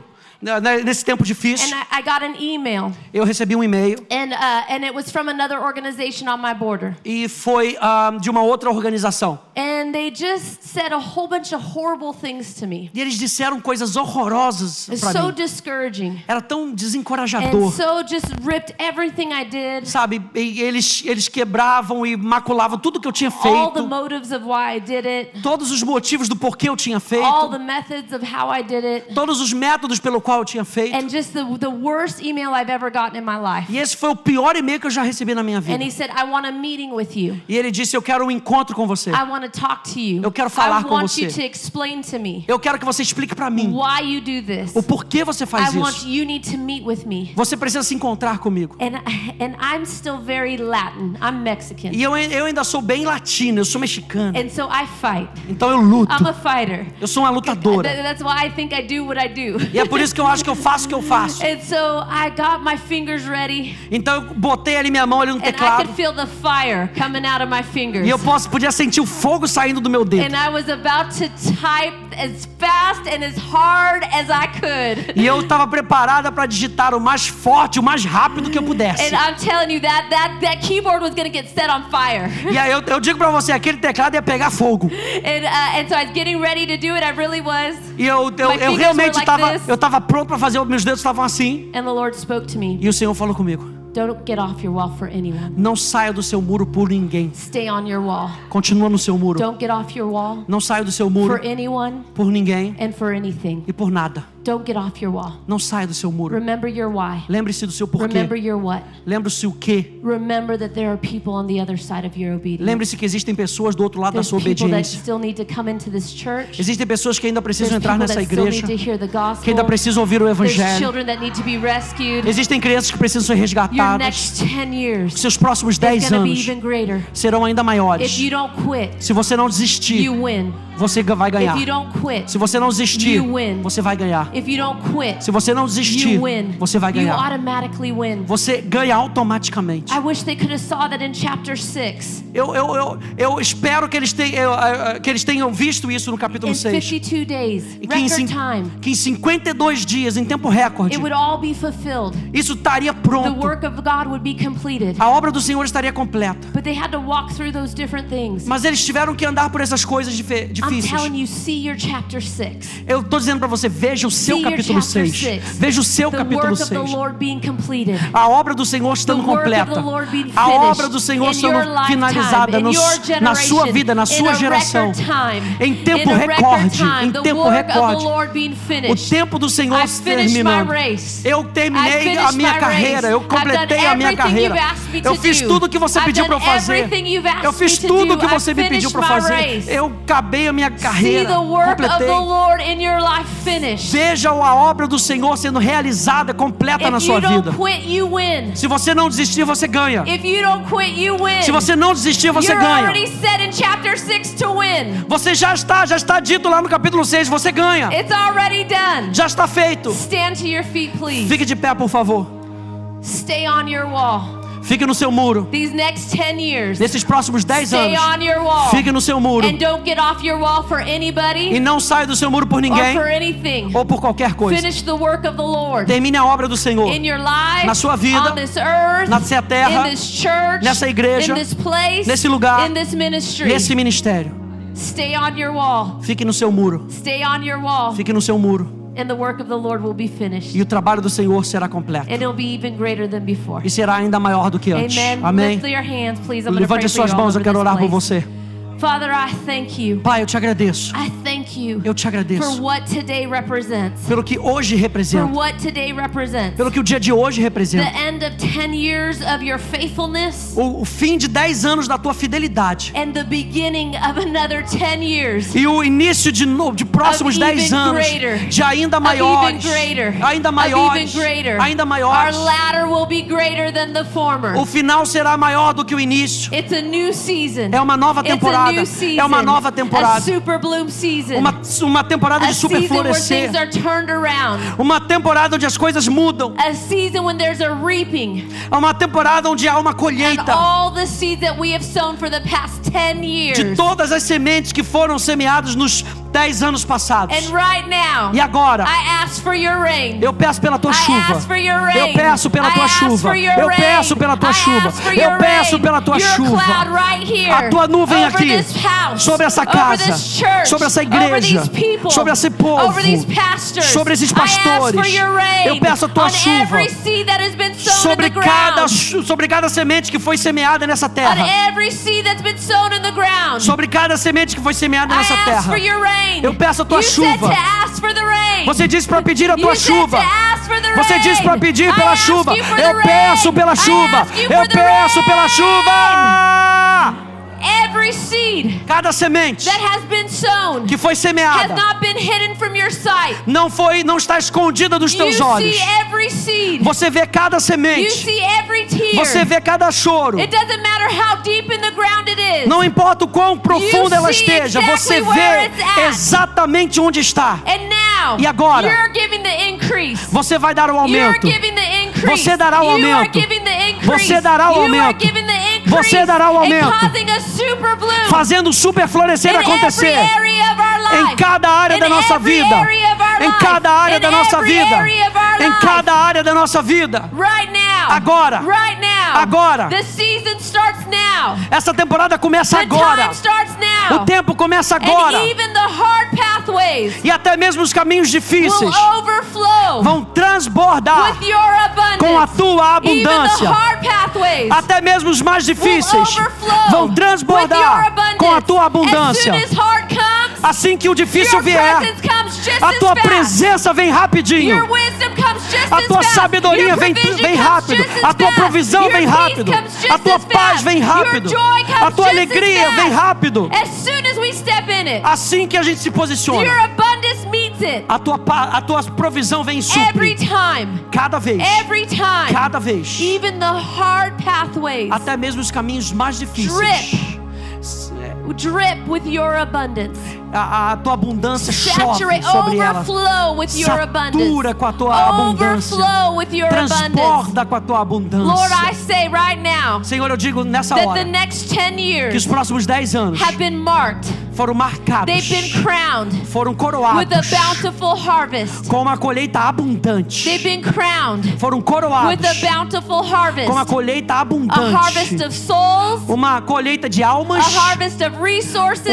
S1: nesse tempo difícil,
S2: and I, I got an email,
S1: eu recebi um e-mail
S2: and uh, and it was from another organization on my border,
S1: e foi ah, de uma outra organização.
S2: and they just said a whole bunch of horrible things to me.
S1: E eles disseram coisas horrorosas para
S2: so
S1: mim.
S2: discouraging,
S1: Era tão desencorajador.
S2: so just ripped everything I did,
S1: Sabe, eles, eles quebravam e maculavam tudo que eu tinha
S2: all the
S1: feito,
S2: motives of why I did it,
S1: todos os motivos do porquê eu tinha
S2: all
S1: feito,
S2: the methods of how I did it,
S1: todos os métodos pelo qual eu tinha feito.
S2: and just the the worst email I've ever gotten in my life.
S1: E esse foi o pior e-mail que eu já recebi na minha
S2: And
S1: vida.
S2: he said, I want a meeting with you.
S1: E ele disse: Eu quero um encontro com você.
S2: I want to talk to you.
S1: Eu quero falar
S2: I
S1: com
S2: want
S1: você.
S2: you to explain to me
S1: Eu quero que você explique para mim
S2: why you do this.
S1: o porquê você faz
S2: I want
S1: isso.
S2: you need to meet with me.
S1: Você precisa se encontrar comigo.
S2: And and I'm still very Latin. I'm Mexican.
S1: E eu, eu ainda sou bem latino, eu sou mexicano.
S2: And so I fight.
S1: Então eu luto.
S2: I'm a fighter.
S1: Eu sou uma lutadora.
S2: That's why I think I do what I do.
S1: E é por isso que eu acho que eu faço o que eu faço.
S2: And so I got my fingers ready,
S1: Então eu botei ali minha mão ali no
S2: and I
S1: teclado.
S2: could feel the fire coming out of my fingers.
S1: E eu posso, podia sentir o fogo saindo do meu dedo.
S2: And I was about to type as fast and as hard as I could.
S1: E eu estava preparada para digitar o mais forte, o mais rápido que eu pudesse.
S2: And I'm telling you that that that keyboard was gonna get set on fire.
S1: E aí eu, eu digo para você, aquele teclado ia pegar fogo.
S2: And uh, and so I was getting ready to do it. I really was.
S1: E eu, eu, eu realmente
S2: like
S1: estava
S2: this.
S1: eu estava pronto para fazer, meus dedos estavam assim.
S2: And the Lord spoke to me.
S1: E o Senhor falou comigo:
S2: Don't get off your wall for anyone.
S1: Não saia do seu muro por ninguém.
S2: Stay on your wall.
S1: Continua no seu muro.
S2: Don't get off your wall
S1: Não saia do seu muro
S2: for anyone
S1: por ninguém
S2: and for anything.
S1: e por nada.
S2: Don't get off your wall.
S1: Não saia do seu muro.
S2: Remember your why.
S1: Lembre-se do seu porquê.
S2: Remember your what.
S1: Lembre-se o que.
S2: Remember that there are people on the other side of your obedience.
S1: Lembre-se que existem pessoas do outro lado da
S2: There's
S1: sua
S2: people that
S1: obediência.
S2: still need to come into this church.
S1: Existem pessoas que ainda precisam
S2: There's
S1: entrar nessa igreja,
S2: need to hear the gospel.
S1: que ainda precisam ouvir o
S2: There's
S1: evangelho.
S2: children that need to be rescued.
S1: Existem crianças que precisam ser
S2: Your
S1: resgatadas.
S2: next 10 years
S1: Seus próximos
S2: is
S1: 10
S2: going to be
S1: anos
S2: even greater.
S1: serão ainda
S2: If
S1: maiores.
S2: you don't quit,
S1: Se você não desistir,
S2: you win.
S1: você vai ganhar.
S2: If you don't quit,
S1: Se você não desistir,
S2: You win.
S1: você vai ganhar.
S2: If you don't quit,
S1: Se você não desistir,
S2: you win.
S1: você vai
S2: You
S1: ganhar.
S2: automatically win.
S1: Você ganha automaticamente.
S2: I wish they could have saw that in chapter 6.
S1: Eu, eu, eu, eu espero que eles, tenham, que eles tenham visto isso no capítulo
S2: In
S1: 6.
S2: 52 days,
S1: que em,
S2: time,
S1: que em 52 dias, em tempo recorde,
S2: it would all be fulfilled.
S1: isso estaria
S2: The
S1: pronto.
S2: work of God would be completed.
S1: A obra do Senhor estaria completa.
S2: But they had to walk through those different things.
S1: Mas eles tiveram que andar por essas coisas difíceis.
S2: telling you, see your chapter 6.
S1: Eu estou dizendo para você, veja o seu capítulo
S2: chapter
S1: 6.
S2: 6.
S1: Veja o seu capítulo
S2: work of the
S1: 6.
S2: Lord being completed.
S1: A obra do Senhor estando completa. A obra do Senhor estando finalizada
S2: in
S1: no-
S2: your
S1: na sua vida, na sua geração. Em tempo recorde, em tempo recorde. O tempo do Senhor
S2: I
S1: se terminando. Eu terminei a minha carreira. Eu completei a minha carreira. Eu fiz
S2: do.
S1: tudo o que você pediu para eu fazer. Eu fiz tudo o que você me pediu para fazer. Eu acabei a minha carreira. Completei.
S2: Lord in your life finished.
S1: Veja a obra do Senhor sendo realizada, completa na
S2: If
S1: sua
S2: you
S1: vida.
S2: quit.
S1: Se você não desistir, você ganha.
S2: Quit.
S1: Se você não desistir, você
S2: You're
S1: ganha.
S2: already set in chapter 6 to win.
S1: Você já está, já está dito lá no capítulo 6, você ganha. Já está feito.
S2: Feet.
S1: Fique de pé, por favor.
S2: Stay on your wall.
S1: Fique no seu muro.
S2: These next 10 years,
S1: Nesses próximos 10
S2: stay
S1: anos,
S2: on your wall.
S1: fique no seu muro.
S2: And don't get off your wall for anybody
S1: E não saia do seu muro por
S2: or
S1: ninguém
S2: anything.
S1: ou por qualquer coisa.
S2: Finish the work of the Lord
S1: Termine a obra do Senhor.
S2: in your life,
S1: Na sua vida,
S2: on this earth,
S1: nessa terra,
S2: in this church,
S1: nessa igreja,
S2: in this place,
S1: nesse lugar,
S2: in this ministry.
S1: nesse ministério.
S2: Stay on your wall.
S1: Fique no seu muro.
S2: Stay on your wall.
S1: Fique no seu muro.
S2: And the work of the Lord will be finished.
S1: E o trabalho do Senhor será completo.
S2: And it'll be even greater than before.
S1: E será ainda maior do que antes.
S2: Amen.
S1: Amém.
S2: Lift your hands, please. I'm going to pray
S1: Levante
S2: for
S1: suas mãos, eu quero orar por você.
S2: Father, I thank you.
S1: Pai, eu te agradeço.
S2: I thank you
S1: Eu te
S2: for
S1: agradeço
S2: what today represents.
S1: pelo que hoje
S2: For
S1: representa,
S2: what today represents.
S1: pelo que o dia de hoje
S2: The
S1: representa.
S2: end of 10 years of your faithfulness
S1: O, o fim de 10 anos da tua fidelidade.
S2: and the beginning of another 10 years
S1: E o início de novo, de próximos
S2: Of
S1: 10
S2: even
S1: anos,
S2: greater.
S1: de ainda maiores,
S2: greater.
S1: ainda maiores,
S2: greater.
S1: ainda
S2: Our
S1: maiores.
S2: latter will be greater than the former.
S1: O final será maior do que o início.
S2: It's a new season.
S1: É uma nova
S2: It's a
S1: temporada.
S2: new season.
S1: É uma nova
S2: A
S1: temporada.
S2: super bloom season.
S1: Uma, uma temporada
S2: a
S1: de super
S2: where
S1: florescer.
S2: things are turned around.
S1: Uma temporada onde as coisas mudam.
S2: A season when there's a reaping.
S1: É uma temporada onde há uma
S2: And
S1: colheita
S2: all the seeds that we have sown for the past 10
S1: de
S2: years.
S1: todas as sementes que foram semeadas nos 10 anos passados.
S2: And right now,
S1: E agora,
S2: I ask for your rain.
S1: eu peço pela tua chuva. Eu peço pela tua chuva. Eu peço pela tua chuva. Eu peço pela tua chuva. A tua nuvem aqui. Sobre essa casa. Sobre essa igreja. Sobre esse povo. Sobre esses pastores. Eu peço a tua chuva. Sobre cada, sobre cada semente que foi semeada nessa terra. Sobre cada semente que foi semeada nessa terra. Eu peço a tua
S2: you
S1: chuva.
S2: Said to ask for the rain.
S1: Você disse para pedir a tua chuva. Você disse para pedir pela chuva. Eu peço pela chuva. Eu peço pela chuva.
S2: Every seed
S1: Cada semente
S2: that has been sown
S1: que foi
S2: has
S1: semeada
S2: not been hidden from your sight.
S1: não foi, não está escondida dos
S2: You
S1: teus olhos.
S2: see every seed.
S1: Você vê cada
S2: You
S1: semente.
S2: see every tear.
S1: Você vê cada choro.
S2: It doesn't matter how deep in the ground it is.
S1: Não importa o quão profunda ela esteja,
S2: exactly
S1: você vê exatamente onde está.
S2: And now,
S1: E agora?
S2: you're giving the increase.
S1: Você vai dar o
S2: You're
S1: aumento.
S2: giving the increase.
S1: Você dará o
S2: You are
S1: aumento.
S2: giving the increase.
S1: Você dará o
S2: You
S1: aumento. Você dará o aumento. Fazendo o super florescer acontecer. Em cada área da nossa vida, em cada área da nossa vida, em cada área da nossa vida. Agora. Agora. Essa temporada começa agora. O tempo começa agora. E até mesmo os caminhos difíceis vão transbordar com a tua abundância. Até mesmo os mais difíceis vão transbordar com a tua abundância. Assim que o difícil vier, a tua presença vem rapidinho. A tua sabedoria vem, vem rápido. A tua provisão vem rápido. A tua paz vem rápido. A tua alegria vem rápido. Assim que a gente se posiciona, a tua, a tua provisão vem e
S2: time.
S1: Cada vez.
S2: Every time.
S1: Cada vez.
S2: Even the hard pathways
S1: Até mesmo os caminhos mais difíceis.
S2: Drip. drip with your abundance.
S1: A, a tua abundância chove sobre ela. Satura com a tua abundância. Transborda com a tua abundância.
S2: Lord, I say right now
S1: Senhor, eu digo nessa hora
S2: the next 10
S1: que os próximos 10 anos foram marcados, foram coroados com uma colheita abundante. Foram coroados com uma colheita abundante. Uma colheita de almas,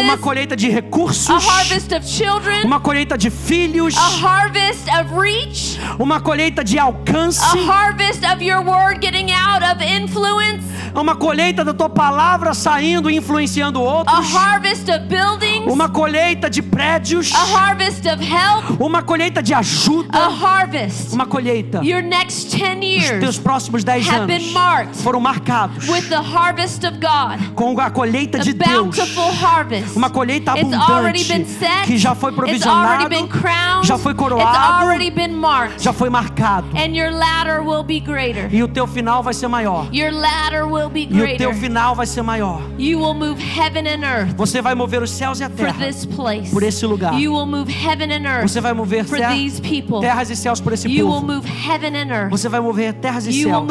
S1: uma colheita de recursos,
S2: a harvest of children,
S1: uma colheita de filhos,
S2: a harvest of reach,
S1: uma colheita de
S2: a
S1: alcance,
S2: harvest of your word getting out of influence,
S1: uma colheita da tua palavra saindo e influenciando
S2: a
S1: outros,
S2: harvest of buildings,
S1: uma colheita de prédios,
S2: a harvest of help,
S1: uma colheita de
S2: a
S1: ajuda,
S2: harvest.
S1: uma colheita.
S2: Your next 10
S1: Os
S2: years
S1: teus próximos 10
S2: have
S1: anos foram marcados
S2: with the harvest of God,
S1: com a colheita de Deus.
S2: bountiful harvest.
S1: Uma colheita abundante
S2: set.
S1: que já foi provisionado,
S2: been crowned.
S1: já foi coroado,
S2: marked.
S1: já foi marcado.
S2: And your ladder will be greater.
S1: E o teu final vai ser maior.
S2: Your ladder will be
S1: E o
S2: greater.
S1: teu final vai ser maior.
S2: You will move heaven and earth
S1: Você vai mover os céus e a
S2: for
S1: terra
S2: this place.
S1: por esse lugar.
S2: You will move heaven and earth
S1: Você vai mover
S2: for
S1: ter-
S2: these people.
S1: terras e céus por esse
S2: You will
S1: povo.
S2: move heaven and earth.
S1: Você vai mover terras e
S2: You
S1: céus.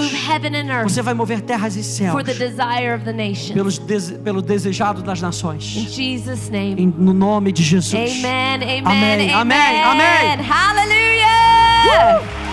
S1: Você vai mover terras e céus
S2: for the desire of the nation.
S1: pelos dese- pelo desejado das
S2: In
S1: nações.
S2: Jesus' name.
S1: Em- no nome de Jesus.
S2: Amen, amen,
S1: Amém,
S2: amen.
S1: amém, amém.
S2: Hallelujah.